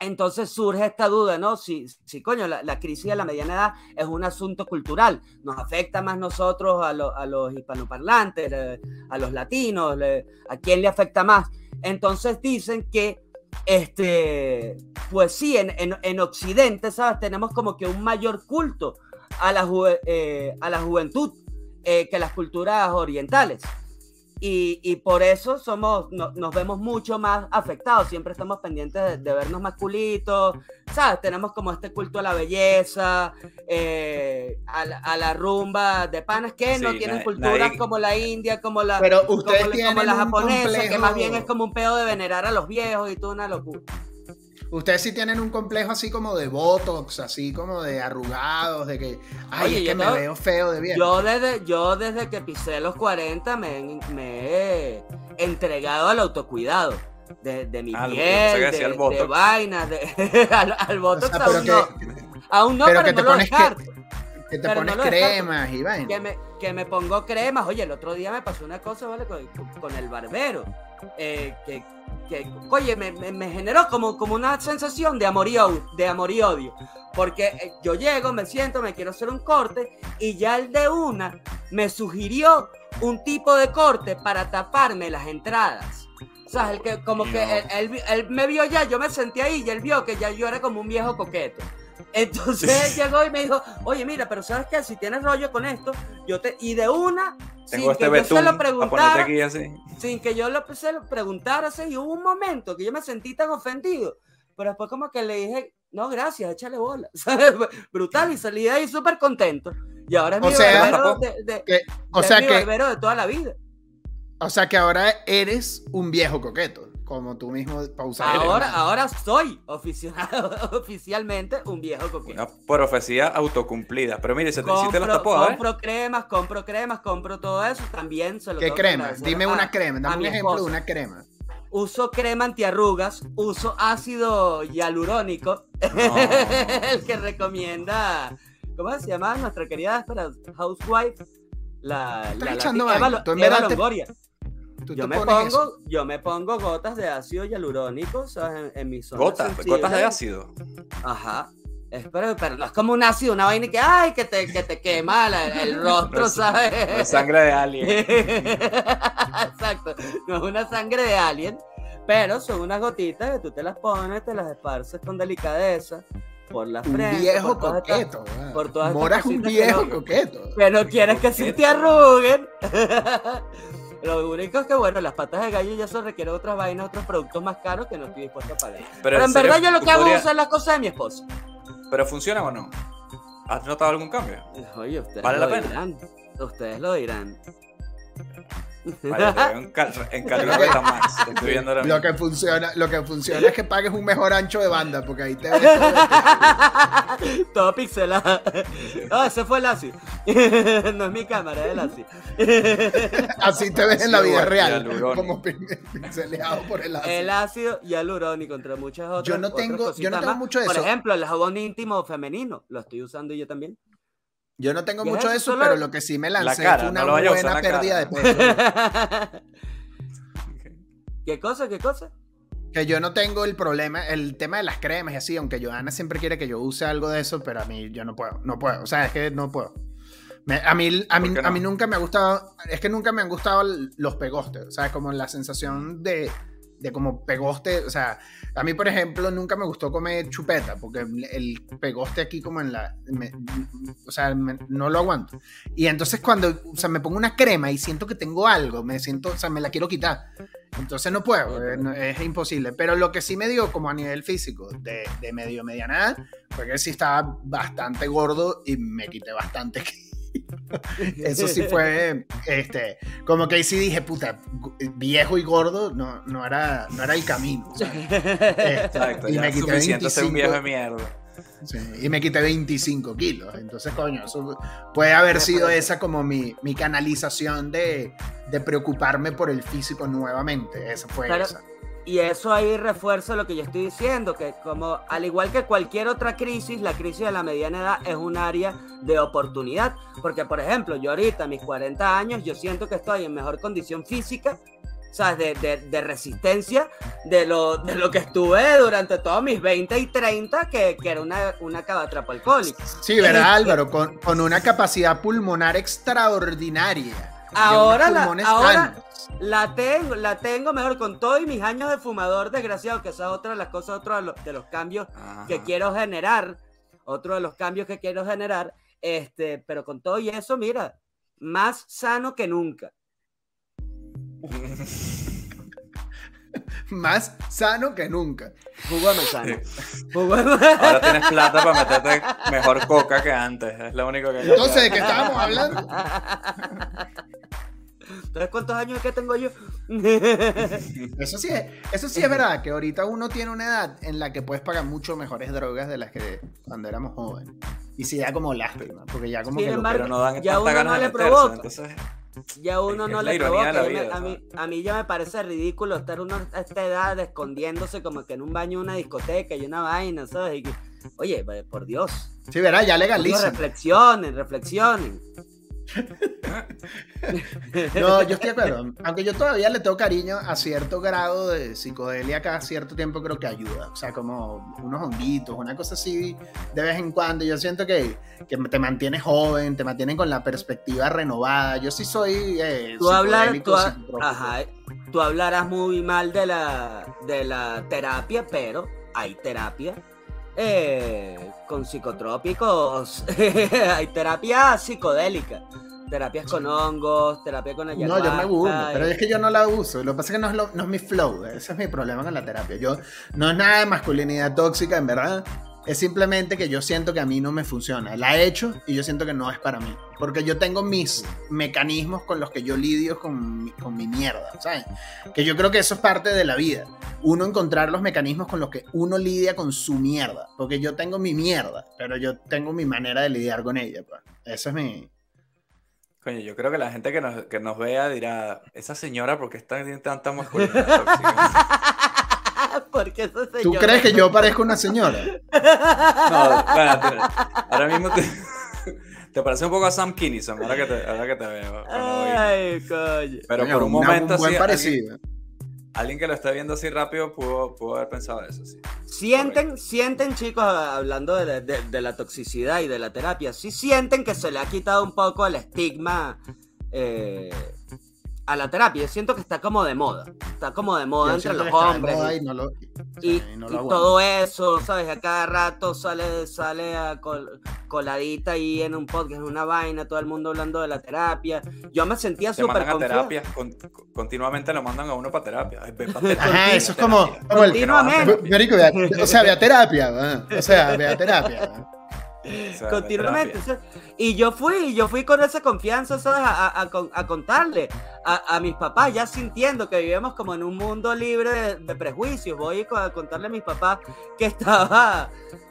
entonces surge esta duda, ¿no? Si, si coño, la, crisis de la mediana edad es un asunto cultural, nos afecta más nosotros a, los hispanoparlantes, eh, a los latinos, a quién le afecta más. Entonces dicen que, este, pues sí, en, Occidente, ¿sabes? Tenemos como que un mayor culto a la, eh, a la juventud eh, que las culturas orientales. Y, por eso somos, nos vemos mucho más afectados, siempre estamos pendientes de, vernos masculitos, ¿sabes? Tenemos como este culto a la belleza, eh, a, la, rumba de panas que no tienen culturas como la India, como la, Pero ustedes como, la japonesa, que más bien es como un pedo de venerar a los viejos y toda una locura. Ustedes sí tienen un complejo así como de botox, así como de arrugados, de que, ay, es que me veo feo de viejo. Yo desde, yo desde que pisé los 40 me, he entregado al autocuidado. De, de mi ah, piel, de, de, vainas, de, al, botox (laughs) aún, no, aún no, pero, que te pones que, te pones cremas y vainas. Que me, que me pongo cremas. Oye, el otro día me pasó una cosa, ¿vale? Con, con el barbero. Eh, que, que, oye, me, me, generó como, como una sensación de amor, y odio, de amor y odio. Porque eh, yo llego, me siento, me quiero hacer un corte y ya el de una me sugirió un tipo de corte para taparme las entradas. O sea, el que, como que él, él, me vio ya, yo me senté ahí y él vio que ya yo era como un viejo coqueto. Entonces llegó y me dijo, oye, mira, pero ¿sabes qué? Si tienes rollo con esto, yo te... Y de una, sin este que yo se lo preguntara, sin que yo lo, se lo preguntara, así, y hubo un momento que yo me sentí tan ofendido, pero después como que le dije, no, gracias, échale bola. (laughs) Brutal, y salí de ahí súper contento. Y ahora es mi barbero de, o sea que, de toda la vida. O sea que ahora eres un viejo coqueto como tú mismo pausar. Ahora, ahora soy (laughs) oficialmente un viejo coqueto. Una profecía autocumplida. Pero mire, se te, compro, si te tapó, Compro cremas, compro cremas, compro todo eso. También se lo ¿Qué cremas? Dime una crema, dame un ejemplo de una crema. Uso crema antiarrugas, uso ácido hialurónico, (laughs) el que recomienda, ¿cómo se llama nuestra querida espera, housewife? La, la, la, Eva, Longoria yo me, pongo, yo me pongo gotas de ácido hialurónico en, mi zona. ¿Gotas? ¿Gotas de ácido? Ajá. pero, no es como un ácido, una vaina que, ay, que te, que te quema el, (laughs) rostro, ¿sabes? sangre de alien. (laughs) Exacto. No es una sangre de alien, pero son unas gotitas que tú te las pones, te las esparces con delicadeza por la frente. Un viejo coqueto. por todas Mora es un viejo coqueto. Que no quieres que se te arruguen. (laughs) Lo único es que, bueno, las patas de gallo ya se requieren otras vainas, otros productos más caros que no estoy dispuesto a pagar. Pero, en, verdad yo lo que hago es usar las cosas de mi esposa. ¿Pero funciona o no? ¿Has notado algún cambio? Oye, ustedes ¿Vale lo la pena? dirán. Ustedes lo dirán. Vaya, en, cal en más. Estoy viendo lo, que funciona, lo que funciona es que pagues un mejor ancho de banda, porque ahí te ves todo, (laughs) pixelado. No, ese fue el ASI. (laughs) no es mi cámara, es el ASI. (laughs) Así te ves en la vida real. Como pixeleado por el ácido. El ácido y el urónico, entre muchas otras. Yo no tengo, yo no tengo mucho de eso. Por ejemplo, el jabón íntimo femenino. Lo estoy usando yo también. Yo no tengo mucho de eso, pero lo que sí me lancé fue una buena pérdida de peso. (laughs) ¿Qué cosa? ¿Qué cosa? Que yo no tengo el problema, el tema de las cremas y así, aunque Joana siempre quiere que yo use algo de eso, pero a mí yo no puedo, no puedo, o sea, es que no puedo. a mí, a, mí, a mí nunca me ha gustado, es que nunca me han gustado los pegostes, o sea, como la sensación de, de como pegoste, o sea, a mí, por ejemplo, nunca me gustó comer chupeta, porque el pegoste aquí como en la, o sea, no lo aguanto. Y entonces cuando, o sea, me pongo una crema y siento que tengo algo, me siento, o sea, me la quiero quitar. Entonces no puedo, eh, es, imposible. Pero lo que sí me dio como a nivel físico, de, de medio mediana, fue que sí estaba bastante gordo y me quité bastante (laughs) Eso sí fue, este, como que ahí sí dije, puta, viejo y gordo no, no, era, no era el camino. Exacto, y me quité 25, un viejo de mierda. y me quité 25 kilos. Entonces, coño, eso puede haber sido esa como mi, mi canalización de, de, preocuparme por el físico nuevamente. Esa fue esa. Y eso ahí refuerza lo que yo estoy diciendo, que como al igual que cualquier otra crisis, la crisis de la mediana edad es un área de oportunidad. Porque, por ejemplo, yo ahorita a mis 40 años, yo siento que estoy en mejor condición física, ¿sabes? De, de, resistencia de lo, de lo que estuve durante todos mis 20 y 30, que, que era una, una cabatrapo alcohólica. Sí, ¿verdad, Álvaro? Con, con una capacidad pulmonar extraordinaria. Ahora, la, ahora la tengo, la tengo mejor con todo y mis años de fumador desgraciado, que esa es otra de las cosas, otro de los, cambios que quiero generar, otro de los cambios que quiero generar, este, pero con todo y eso, mira, más sano que nunca. (laughs) más sano que nunca. Jugame sano. Ahora tienes plata para meterte mejor coca que antes. Es lo único que. Entonces, ¿de qué estábamos hablando? (laughs) ¿Sabes cuántos años que tengo yo? (laughs) eso sí, es, eso sí es verdad, que ahorita uno tiene una edad en la que puedes pagar mucho mejores drogas de las que cuando éramos jóvenes. Y sí da como lástima, porque ya como que... pero no dan ya uno no le provoca. Ya uno no le provoca. a, mí, a mí ya me parece ridículo estar uno a esta edad escondiéndose como que en un baño una discoteca y una vaina, ¿sabes? oye, por Dios. Sí, verá, ya legaliza. Reflexionen, reflexionen. No, yo estoy de acuerdo. Aunque yo todavía le tengo cariño a cierto grado de psicodelia cada cierto tiempo creo que ayuda. O sea, como unos honguitos, una cosa así de vez en cuando. Yo siento que, que te mantiene joven, te mantiene con la perspectiva renovada. Yo sí soy eh, tú, tú hablarás muy mal de la, de la terapia, pero hay terapia eh, con psicotrópicos, (laughs) hay terapia psicodélica. Terapias con hongos, terapia con ayahuasca. No, yo me gusta, pero es que yo no la uso. Lo que pasa es que no es, no es mi flow. Ese es mi problema con la terapia. Yo no es nada de masculinidad tóxica, en verdad. Es simplemente que yo siento que a mí no me funciona. La he hecho y yo siento que no es para mí. Porque yo tengo mis mecanismos con los que yo lidio con, con mi mierda, ¿sabes? Que yo creo que eso es parte de la vida. Uno encontrar los mecanismos con los que uno lidia con su mierda. Porque yo tengo mi mierda, pero yo tengo mi manera de lidiar con ella. Pues. Eso es mi... Coño, yo creo que la gente que nos, que nos vea dirá, esa señora, ¿por qué está tanta masculinidad (laughs) (laughs) señora... ¿Tú crees que yo parezco una señora? (laughs) No, ahora mismo te, (laughs) te, parece un poco a Sam Kinison, ahora que te, ahora que te veo. Ay, coño. Pero por un momento un parecido. Alguien, que lo esté viendo así rápido pudo, pudo haber pensado eso, sí. Sienten, sienten, chicos, hablando de, de, de, la toxicidad y de la terapia, sí sienten que se le ha quitado un poco el estigma eh, a la terapia. Yo siento que está como de moda. Está como de moda entre los hombres. y, todo eso, ¿sabes? A cada rato sale, sale a coladita ahí en un podcast, en una vaina, todo el mundo hablando de la terapia. Yo me sentía súper terapia, continuamente lo mandan a uno para terapia. Ajá, eso es como, continuamente. o sea, vea terapia, o sea, vea terapia. Continuamente. Y yo fui, yo fui con esa confianza, ¿sabes? A, contarle a, mis papás, ya sintiendo que vivimos como en un mundo libre de, prejuicios. Voy a contarle a mis papás que estaba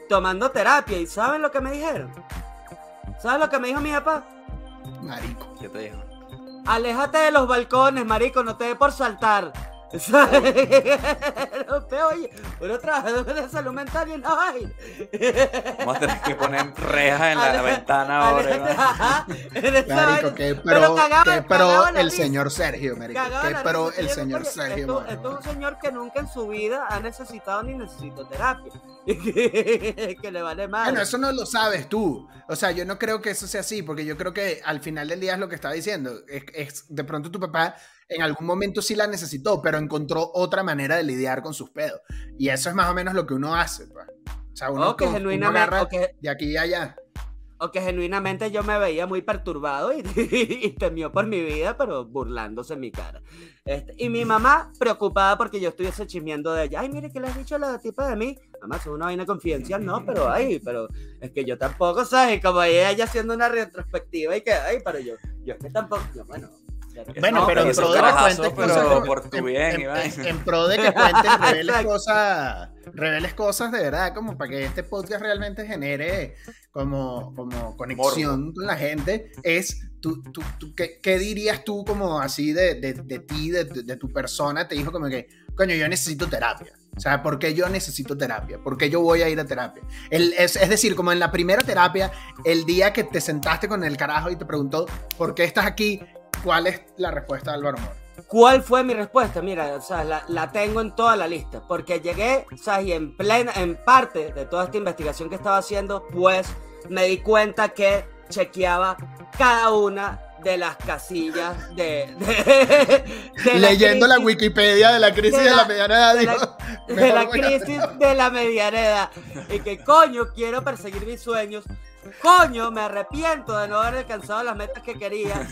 tomando terapia. ¿Y saben lo que me dijeron? ¿Sabes lo que me dijo mi papá? Marico. ¿Qué te dijo? Aléjate de los balcones, marico, no te dé por saltar. (laughs) oye, uno trabajador de salud mental y no hay. Vamos a tener que poner rejas en la ventana ahora. Marico, que pero, pero el señor Sergio, marico. Que pero el señor Sergio. Esto, es un señor que nunca en su vida ha necesitado ni necesitó terapia. (laughs) que le vale mal. Bueno, eso no lo sabes tú. O sea, yo no creo que eso sea así, porque yo creo que al final del día es lo que estaba diciendo. es de pronto tu papá en algún momento sí la necesitó, pero encontró otra manera de lidiar con sus pedos. Y eso es más o menos lo que uno hace. Pues. O sea, uno, que genuinamente, de aquí y allá. O que genuinamente yo me veía muy perturbado y, (laughs) temió por mi vida, pero burlándose en mi cara. Este, y mi mamá preocupada porque yo estuviese chismeando de ella. Ay, mire, ¿qué le has dicho a la tipa de mí? Mamá, es una vaina confidencial, no, pero ay, pero es que yo tampoco, ¿sabes? Como ella haciendo una retrospectiva y que, ay, pero yo, yo es que tampoco, bueno, bueno, pero en pro de que cuentes (laughs) cosas. Por tu bien, en, pro de que cuentes, reveles cosas, reveles cosas de verdad, como para que este podcast realmente genere como, como conexión con la gente, es tú, tú, ¿qué, dirías tú como así de, de, de ti, de, de, tu persona? Te dijo como que, coño, yo necesito terapia. O sea, ¿por qué yo necesito terapia? ¿Por qué yo voy a ir a terapia? El, es, es, decir, como en la primera terapia, el día que te sentaste con el carajo y te preguntó, ¿por qué estás aquí? ¿Cuál es la respuesta de Álvaro Mora? ¿Cuál fue mi respuesta? Mira, o sea, la, tengo en toda la lista, porque llegué, o sea, y en plena, en parte de toda esta investigación que estaba haciendo, pues me di cuenta que chequeaba cada una de las casillas de, leyendo la, Wikipedia de la crisis de la, mediana edad de la, crisis de la mediana edad y que coño quiero perseguir mis sueños coño me arrepiento de no haber alcanzado las metas que quería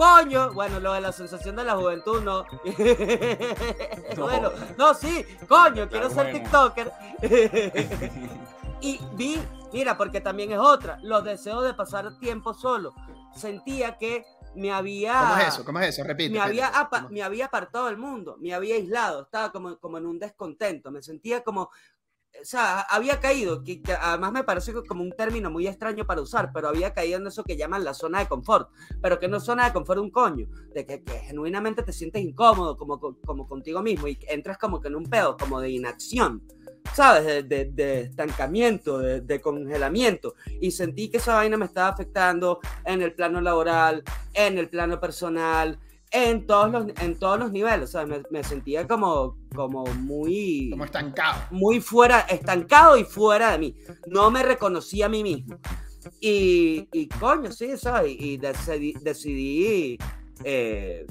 Coño, bueno, lo de la sensación de la juventud, no. (laughs) bueno, no, sí, coño, quiero ser TikToker. (laughs) y vi, mira, porque también es otra, los deseos de pasar tiempo solo. Sentía que me había. ¿Cómo es eso? ¿Cómo es eso? Repite. Me, había, me había apartado del mundo, me había aislado, estaba como, como en un descontento, me sentía como o sea, había caído, que, además me parece como un término muy extraño para usar, pero había caído en eso que llaman la zona de confort, pero que no es zona de confort un coño, de que, genuinamente te sientes incómodo como, como contigo mismo y entras como que en un pedo, como de inacción, ¿sabes? De, estancamiento, de, de, congelamiento. Y sentí que esa vaina me estaba afectando en el plano laboral, en el plano personal, en todos los, en todos los niveles. O sea, me, sentía como, como muy. Como estancado. Muy fuera, estancado y fuera de mí. No me reconocía a mí mismo. Y, y coño, sí, ¿sabes? Y decidí, decidí eh,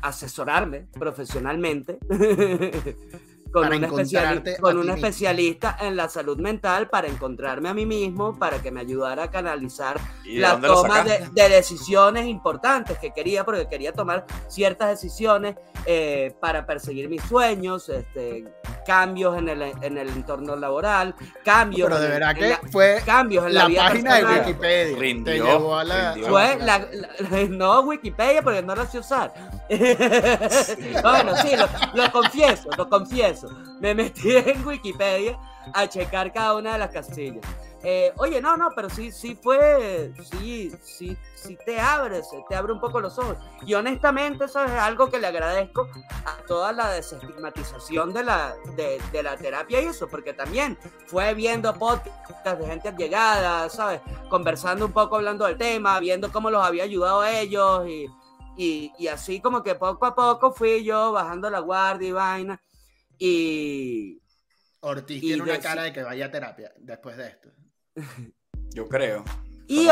asesorarme profesionalmente (laughs) con, un especialista, con un especialista en la salud mental para encontrarme a mí mismo, para que me ayudara a canalizar la toma de, decisiones importantes que quería, porque quería tomar ciertas decisiones eh, para perseguir mis sueños, este, cambios en el, en el entorno laboral, cambios. Pero de verdad que fue cambios en la, la página de Wikipedia. Rindió, a la, fue la, (laughs) no Wikipedia porque no la sé usar. (laughs) bueno, sí, lo confieso, lo confieso. Me metí en Wikipedia a checar cada una de las casillas. Eh, oye, no, no, pero sí, sí fue, sí, sí, sí te abres, te abre un poco los ojos. Y honestamente eso es algo que le agradezco a toda la desestigmatización de la, de, de la terapia y eso, porque también fue viendo podcasts de gente llegada, ¿sabes? Conversando un poco, hablando del tema, viendo cómo los había ayudado a ellos y, y, y así como que poco a poco fui yo bajando la guardia y vaina. Y. Ortiz tiene una cara de que vaya a terapia después de esto. (laughs) Yo creo. Y,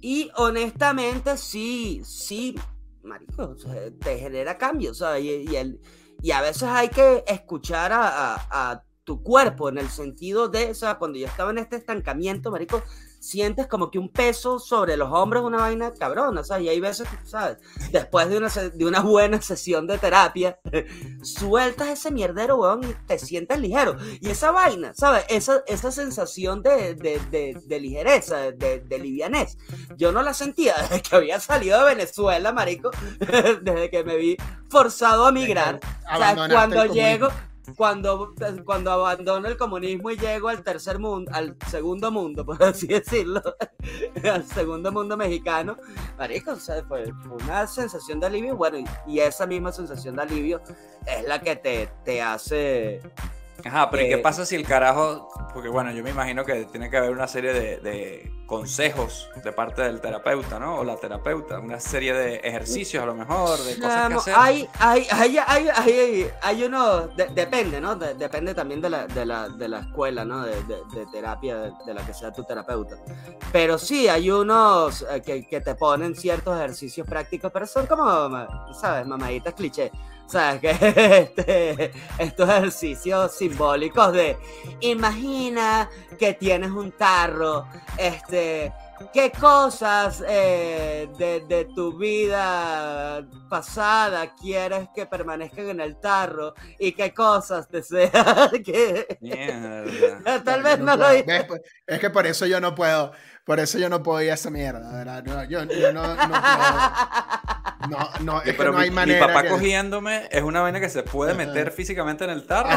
y honestamente, sí, sí, marico, te genera cambios, ¿sabes? Y, el, Y a veces hay que escuchar a, tu cuerpo en el sentido de, o sea, cuando yo estaba en este estancamiento, marico, sientes como que un peso sobre los hombros, una vaina cabrona, ¿sabes? Y hay veces, ¿sabes? Después de una, de una buena sesión de terapia, (laughs) sueltas ese mierdero, weón, y te sientes ligero. Y esa vaina, ¿sabes? Esa, esa sensación de, de, de, ligereza, de, livianez, yo no la sentía (laughs) desde que había salido de Venezuela, marico, (laughs) desde que me vi forzado a migrar. O sea, cuando llego, cuando, cuando abandono el comunismo y llego al tercer mundo, al segundo mundo, (laughs) por así decirlo, (laughs) al segundo mundo mexicano, marico, o sea, fue una sensación de alivio, bueno, y, esa misma sensación de alivio es la que te, te hace Ajá, pero ¿y qué eh, pasa si el carajo.? Porque bueno, yo me imagino que tiene que haber una serie de, consejos de parte del terapeuta, ¿no? O la terapeuta, una serie de ejercicios a lo mejor, de cosas que hacer. Hay, hay, hay, hay, hay, hay uno, depende, ¿no? depende también de la, de la, de la escuela, ¿no? De, terapia, de, la que sea tu terapeuta. Pero sí, hay unos eh, que, que te ponen ciertos ejercicios prácticos, pero son como, ¿sabes? Mamaditas cliché. ¿Sabes qué? (laughs) Este, estos ejercicios simbólicos de imagina que tienes un tarro, este, qué cosas eh, de, tu vida pasada quieres que permanezcan en el tarro y qué cosas deseas (laughs) que... (laughs) Tal vez no, lo pues, Es que por eso yo no puedo, por eso yo no puedo ir a esa mierda, ¿verdad? No, yo, yo no, no, no, no, es pero que no hay mi, manera. Mi papá cogiéndome es una vaina que se puede meter físicamente en el tarro.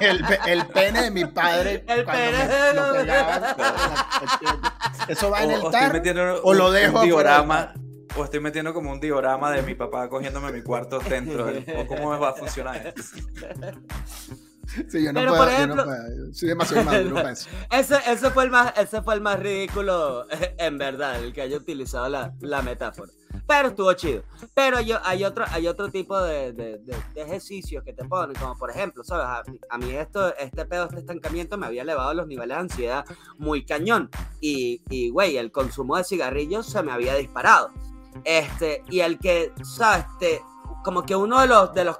el, el, pene de mi padre. (laughs) El pene. lo pegaba, eso va en el tarro. O, lo dejo. Un diorama, o estoy metiendo como un diorama de mi papá cogiéndome mi cuarto dentro. ¿O cómo va a funcionar (laughs) Sí, yo no Pero puedo, por ejemplo, Soy demasiado (laughs) para eso. Ese, ese, fue el más, ese fue el más ridículo, (laughs) en verdad, el que haya utilizado la, la metáfora. Pero estuvo chido. Pero yo, hay, otro, hay otro tipo de, de, de, ejercicios que te ponen, como por ejemplo, ¿sabes? A, mí esto, este pedo, este estancamiento me había elevado los niveles de ansiedad muy cañón. Y, y güey, el consumo de cigarrillos se me había disparado. Este, y el que, ¿sabes? Te, como que uno de los, de los,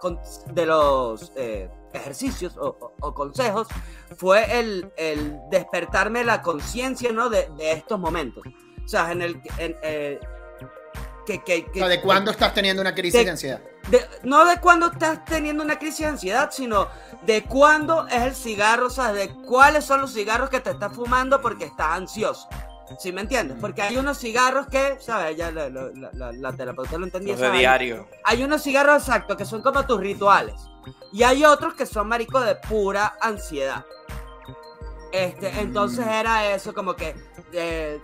de los eh, ejercicios o, consejos fue el, el, despertarme la conciencia ¿no? de, de, estos momentos. O sea, en el... En, eh, que, que, que, ¿De cuándo estás teniendo una crisis de, ansiedad? no de cuándo estás teniendo una crisis de ansiedad, sino de cuándo es el cigarro, o sea, de cuáles son los cigarros que te estás fumando porque estás ansioso. ¿Sí me entiendes? Porque hay unos cigarros que, ¿sabes? Ya la, la, la, terapeuta lo entendía. de diario. Hay unos cigarros exactos que son como tus rituales. Y hay otros que son, marico, de pura ansiedad. Este, entonces era eso, como que eh,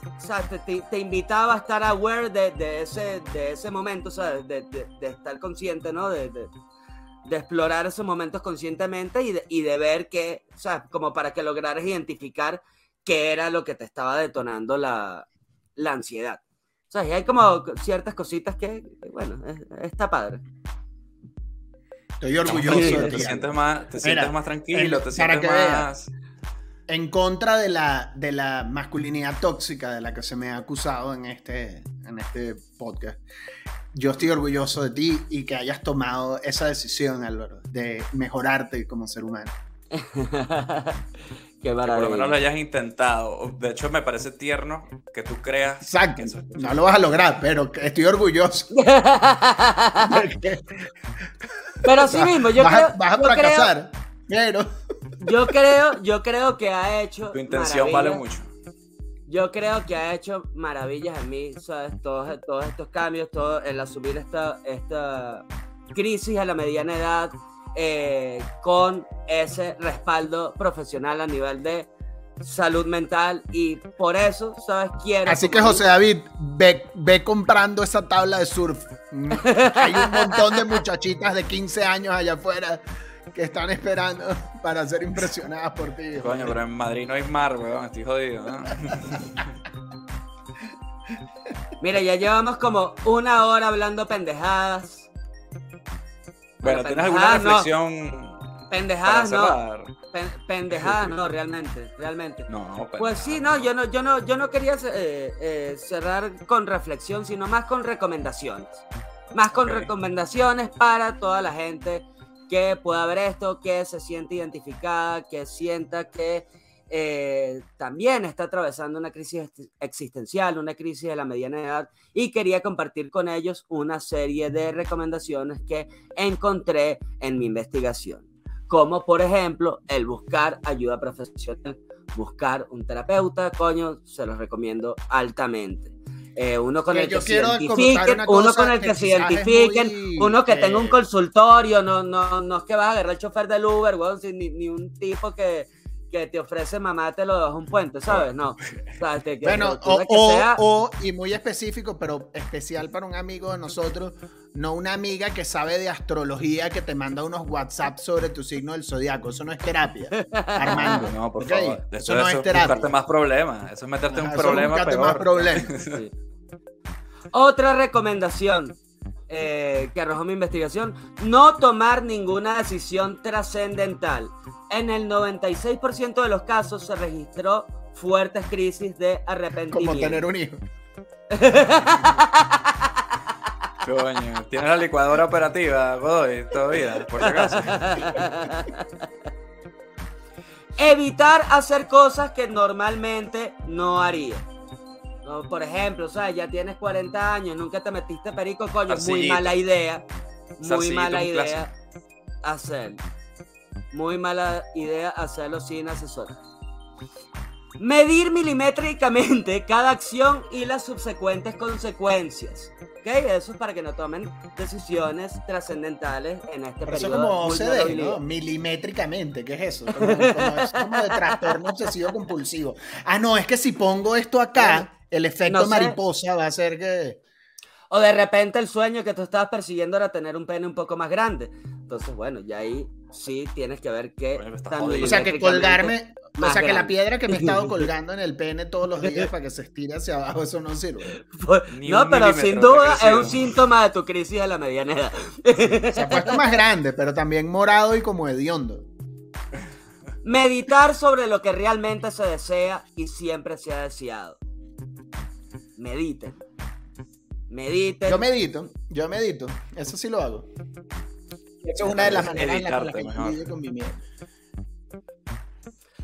te, invitaba a estar aware de, ese, de ese momento, o de, de, estar consciente, ¿no? De, explorar esos momentos conscientemente y de, y de ver que, o sea, como para que lograras identificar qué era lo que te estaba detonando la, la ansiedad. O sea, y hay como ciertas cositas que, bueno, está padre. Estoy orgulloso. de te sientes más, te sientes más tranquilo, te sientes más... en contra de la, de la masculinidad tóxica de la que se me ha acusado en este, en este podcast. Yo estoy orgulloso de ti y que hayas tomado esa decisión, Álvaro, de mejorarte como ser humano. (laughs) Qué maravilla. por lo menos lo hayas intentado. De hecho, me parece tierno que tú creas. Exacto. no lo vas a lograr, pero estoy orgulloso. (laughs) pero sí mismo, yo vas creo. Vas a fracasar, pero. Yo creo, yo creo que ha hecho. Tu intención vale mucho. Yo creo que ha hecho maravillas en mí, ¿sabes? Todos, todos estos cambios, todo el asumir esta, esta crisis a la mediana edad, eh, con ese respaldo profesional a nivel de salud mental y por eso, ¿sabes? Quiero... Así que José David, ve, ve comprando esa tabla de surf. Mm. Hay un montón de muchachitas de 15 años allá afuera que están esperando para ser impresionadas por ti. Coño, pero en Madrid no hay mar, weón, estoy jodido. Mira, ya llevamos como una hora hablando pendejadas. Bueno, ¿tienes alguna reflexión? Pendejadas, no. pendejadas, no, realmente, realmente. No, pues sí, no, yo no, yo no, yo no quería eh, eh, cerrar con reflexión, sino más con recomendaciones. más con recomendaciones para toda la gente que pueda ver esto, que se siente identificada, que sienta que eh, también está atravesando una crisis existencial, una crisis de la mediana edad, y quería compartir con ellos una serie de recomendaciones que encontré en mi investigación, como por ejemplo el buscar ayuda profesional, buscar un terapeuta, coño, se los recomiendo altamente. Eh, uno con el que se identifiquen, uno con el que, se identifiquen, uno que tenga un eh, consultorio, no, no, no es que vas a agarrar el chofer del Uber, ni, ni un tipo que, que te ofrece mamá te lo das un puente, ¿sabes? No. bueno, o, o, y muy específico, pero especial para un amigo de nosotros, no una amiga que sabe de astrología que te manda unos WhatsApp sobre tu signo del zodiaco. Eso no es terapia, Armando. No, por favor. Eso, no es, terapia. meterte más problemas. Eso es meterte en un problema peor. más problemas. Otra recomendación eh, que arrojó mi investigación, no tomar ninguna decisión trascendental. En el 96% de los casos se registró fuertes crisis de arrepentimiento. Como tener un hijo. Coño, tienes la licuadora operativa, Godoy, todavía, por si acaso. Evitar hacer cosas que normalmente no haría por ejemplo, o sea, ya tienes 40 años, nunca te metiste perico, coño, muy mala idea. Muy mala idea hacer. Muy mala idea hacerlo sin asesor. Medir milimétricamente cada acción y las subsecuentes consecuencias. ¿Ok? Eso es para que no tomen decisiones trascendentales en este Pero periodo. Eso como OCD, ¿no? Milimétricamente, ¿qué es eso? Como, es como de trastorno obsesivo compulsivo. Ah, no, es que si pongo esto acá, el efecto mariposa va a ser que... O de repente el sueño que tú estabas persiguiendo era tener un pene un poco más grande. Entonces, bueno, ya ahí sí tienes que ver que... o sea, que colgarme... O sea, que la piedra que me he estado (laughs) colgando en el pene todos los días para que se estire hacia abajo, eso no sirve. Pues, no, pero sin duda es un síntoma de tu crisis de la mediana edad. Se ha puesto más grande, pero también morado y como hediondo. Meditar sobre lo que realmente se desea y siempre se ha deseado mediten. Mediten. Yo medito, yo medito. Eso sí lo hago. Eso es una de las maneras en las que me con mi miedo.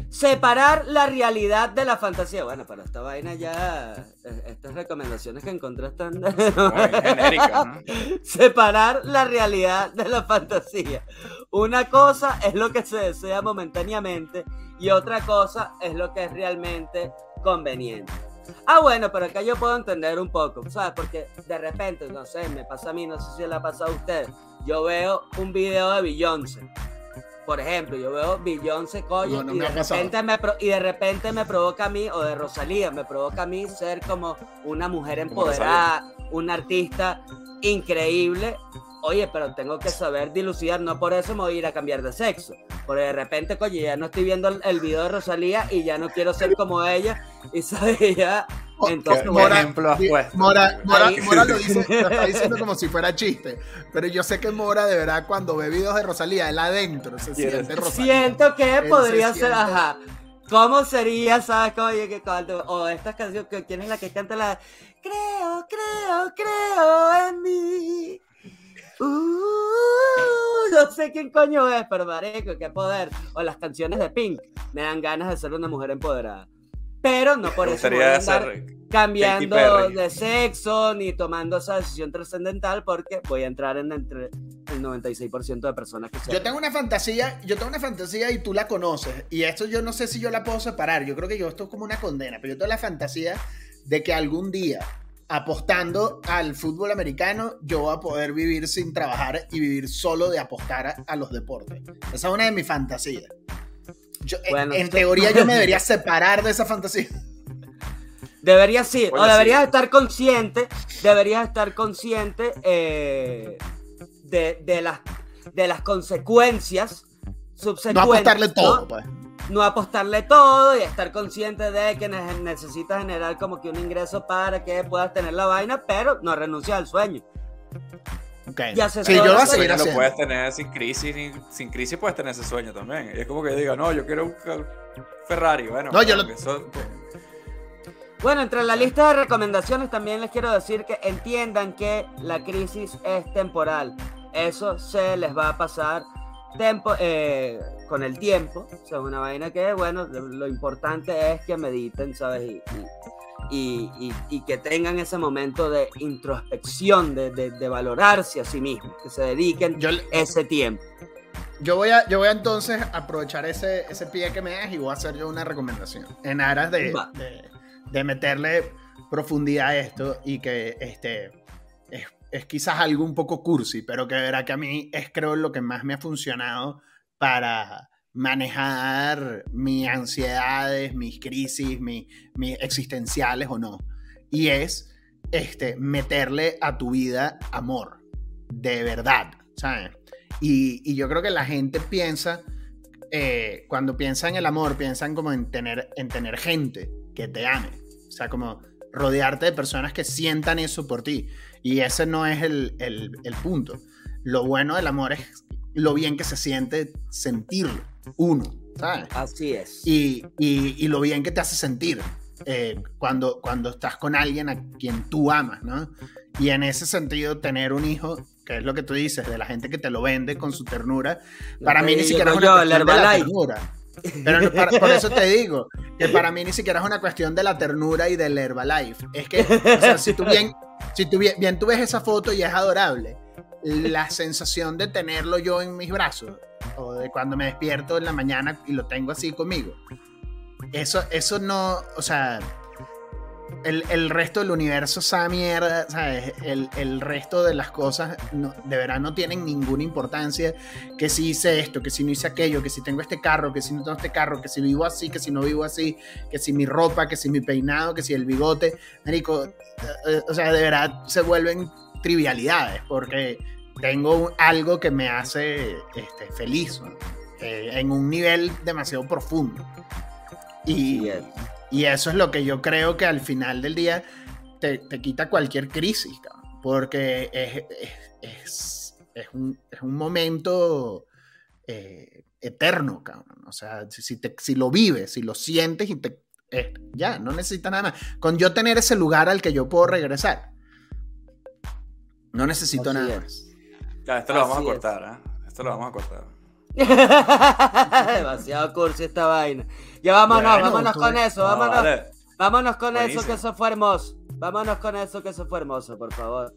Separar la realidad de la fantasía. Bueno, pero esta vaina ya. Eh, estas recomendaciones que encontré están. genéricas, (laughs) Separar la realidad de la fantasía. Una cosa es lo que se desea momentáneamente y otra cosa es lo que es realmente conveniente. Ah, bueno, pero acá yo puedo entender un poco, ¿sabes? Porque de repente, no sé, me pasa a mí, no sé si le ha pasado a usted. Yo veo un video de Beyoncé. Por ejemplo, yo veo Beyoncé, coño, y, de repente me y de repente me provoca a mí, o de Rosalía, me provoca a mí ser como una mujer empoderada, un artista increíble oye, pero tengo que saber dilucidar, no por eso me voy a ir a cambiar de sexo. Porque de repente, coño, ya no estoy viendo el, video de Rosalía y ya no quiero ser como ella. Y (laughs) sabes, ya. Entonces, Mora, ejemplo Mora, Mora, Mora, lo, dice, (laughs) lo está diciendo como si fuera chiste. Pero yo sé que Mora, de verdad, cuando ve videos de Rosalía, él adentro se siente Rosalía. Siento que podría ser, ajá. ¿Cómo sería, sabes? Oye, que o estas canciones, ¿quién es la que canta la Creo, creo, creo en mí? Uh, no sé quién coño es, pero marico, qué poder. O las canciones de Pink me dan ganas de ser una mujer empoderada. Pero no por eso voy a estar cambiando de sexo ni tomando esa decisión trascendental porque voy a entrar en entre el 96% de personas que Yo tengo una fantasía, yo tengo una fantasía y tú la conoces. Y esto yo no sé si yo la puedo separar. Yo creo que yo esto es como una condena, pero yo tengo la fantasía de que algún día apostando al fútbol americano, yo voy a poder vivir sin trabajar y vivir solo de apostar a, los deportes. Esa es una de mis fantasías. en, teoría yo me (laughs) debería separar de esa fantasía. Deberías sí, o deberías estar consciente, deberías estar consciente eh, de, las, de las consecuencias subsecuentes. No apostarle todo, pues no apostarle todo y estar consciente de que necesitas generar como que un ingreso para que puedas tener la vaina, pero no renunciar al sueño. Okay. Ya se sí, yo lo, lo puedes tener sin crisis, sin, crisis puedes tener ese sueño también. Y es como que diga, no, yo quiero un Ferrari, bueno, no, yo lo... Bueno, entre la lista de recomendaciones también les quiero decir que entiendan que la crisis es temporal. Eso se les va a pasar tempo, eh, con el tiempo. O sea, una vaina que, bueno, lo importante es que mediten, ¿sabes? Y, y, que tengan ese momento de introspección, de, de, valorarse a sí mismos, que se dediquen ese tiempo. Yo voy, a, yo voy a entonces aprovechar ese, ese pie que me das y voy a hacer yo una recomendación en aras de, de, meterle profundidad a esto y que este, es, quizás algo un poco cursi, pero que verá que a mí es creo lo que más me ha funcionado para manejar mis ansiedades, mis crisis, mis, mis existenciales o no. Y es este, meterle a tu vida amor, de verdad, ¿sabes? Y, yo creo que la gente piensa, eh, cuando piensa en el amor, piensan como en tener, en tener gente que te ame. O sea, como rodearte de personas que sientan eso por ti. Y ese no es el, punto. Lo bueno del amor es lo bien que se siente sentirlo, uno, ¿sabes? Así es. Y, lo bien que te hace sentir eh, cuando, cuando estás con alguien a quien tú amas, ¿no? Y en ese sentido, tener un hijo que es lo que tú dices, de la gente que te lo vende con su ternura, para mí ni siquiera es una cuestión de la ternura. Pero por eso te (laughs) digo, que para mí ni siquiera es una cuestión de la ternura y del Herbalife. Es que, o sea, si tú bien, si tú bien, tú ves esa foto y es adorable, la sensación de tenerlo yo en mis brazos, o de cuando me despierto en la mañana y lo tengo así conmigo, eso, eso no, o sea, el, resto del universo, esa mierda, ¿sabes? El, resto de las cosas de verdad no tienen ninguna importancia. Que si hice esto, que si no hice aquello, que si tengo este carro, que si no tengo este carro, que si vivo así, que si no vivo así, que si mi ropa, que si mi peinado, que si el bigote. Marico, eh, eh, o sea, de verdad se vuelven trivialidades porque tengo algo que me hace este, feliz eh, en un nivel demasiado profundo. Y. Y eso es lo que yo creo que al final del día te, quita cualquier crisis, porque es, es, un, momento eh, eterno, cabrón. O sea, si, si lo vives, si lo sientes y te... ya, no necesitas nada más. Con yo tener ese lugar al que yo puedo regresar, no necesito nada más. Ya, esto lo vamos a cortar, ¿eh? Esto lo vamos a cortar. (laughs) Demasiado cursi esta vaina. Ya vámonos, vámonos con eso, vámonos. Vámonos con eso, que eso fue hermoso. Vámonos con eso, que eso fue hermoso, por favor.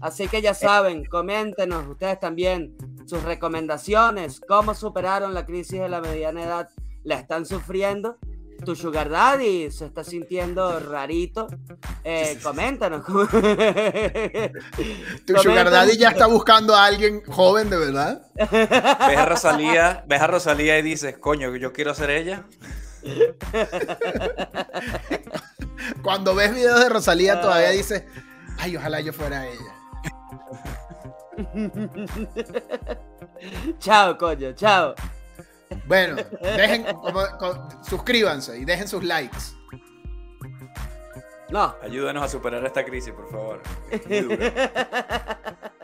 Así que ya saben, coméntenos ustedes también sus recomendaciones, cómo superaron la crisis de la mediana edad, la están sufriendo tu sugar daddy se está sintiendo (laughs) rarito, eh, coméntanos. (laughs) tu sugar daddy ya está buscando a alguien joven de verdad. Ves a Rosalía, ves a Rosalía y dices, coño, yo quiero ser ella. (laughs) Cuando ves videos de Rosalía todavía dices, ay, ojalá yo fuera ella. chao, coño, chao. Bueno, dejen, suscríbanse y dejen sus likes. No. Ayúdanos a superar esta crisis, por favor. (laughs)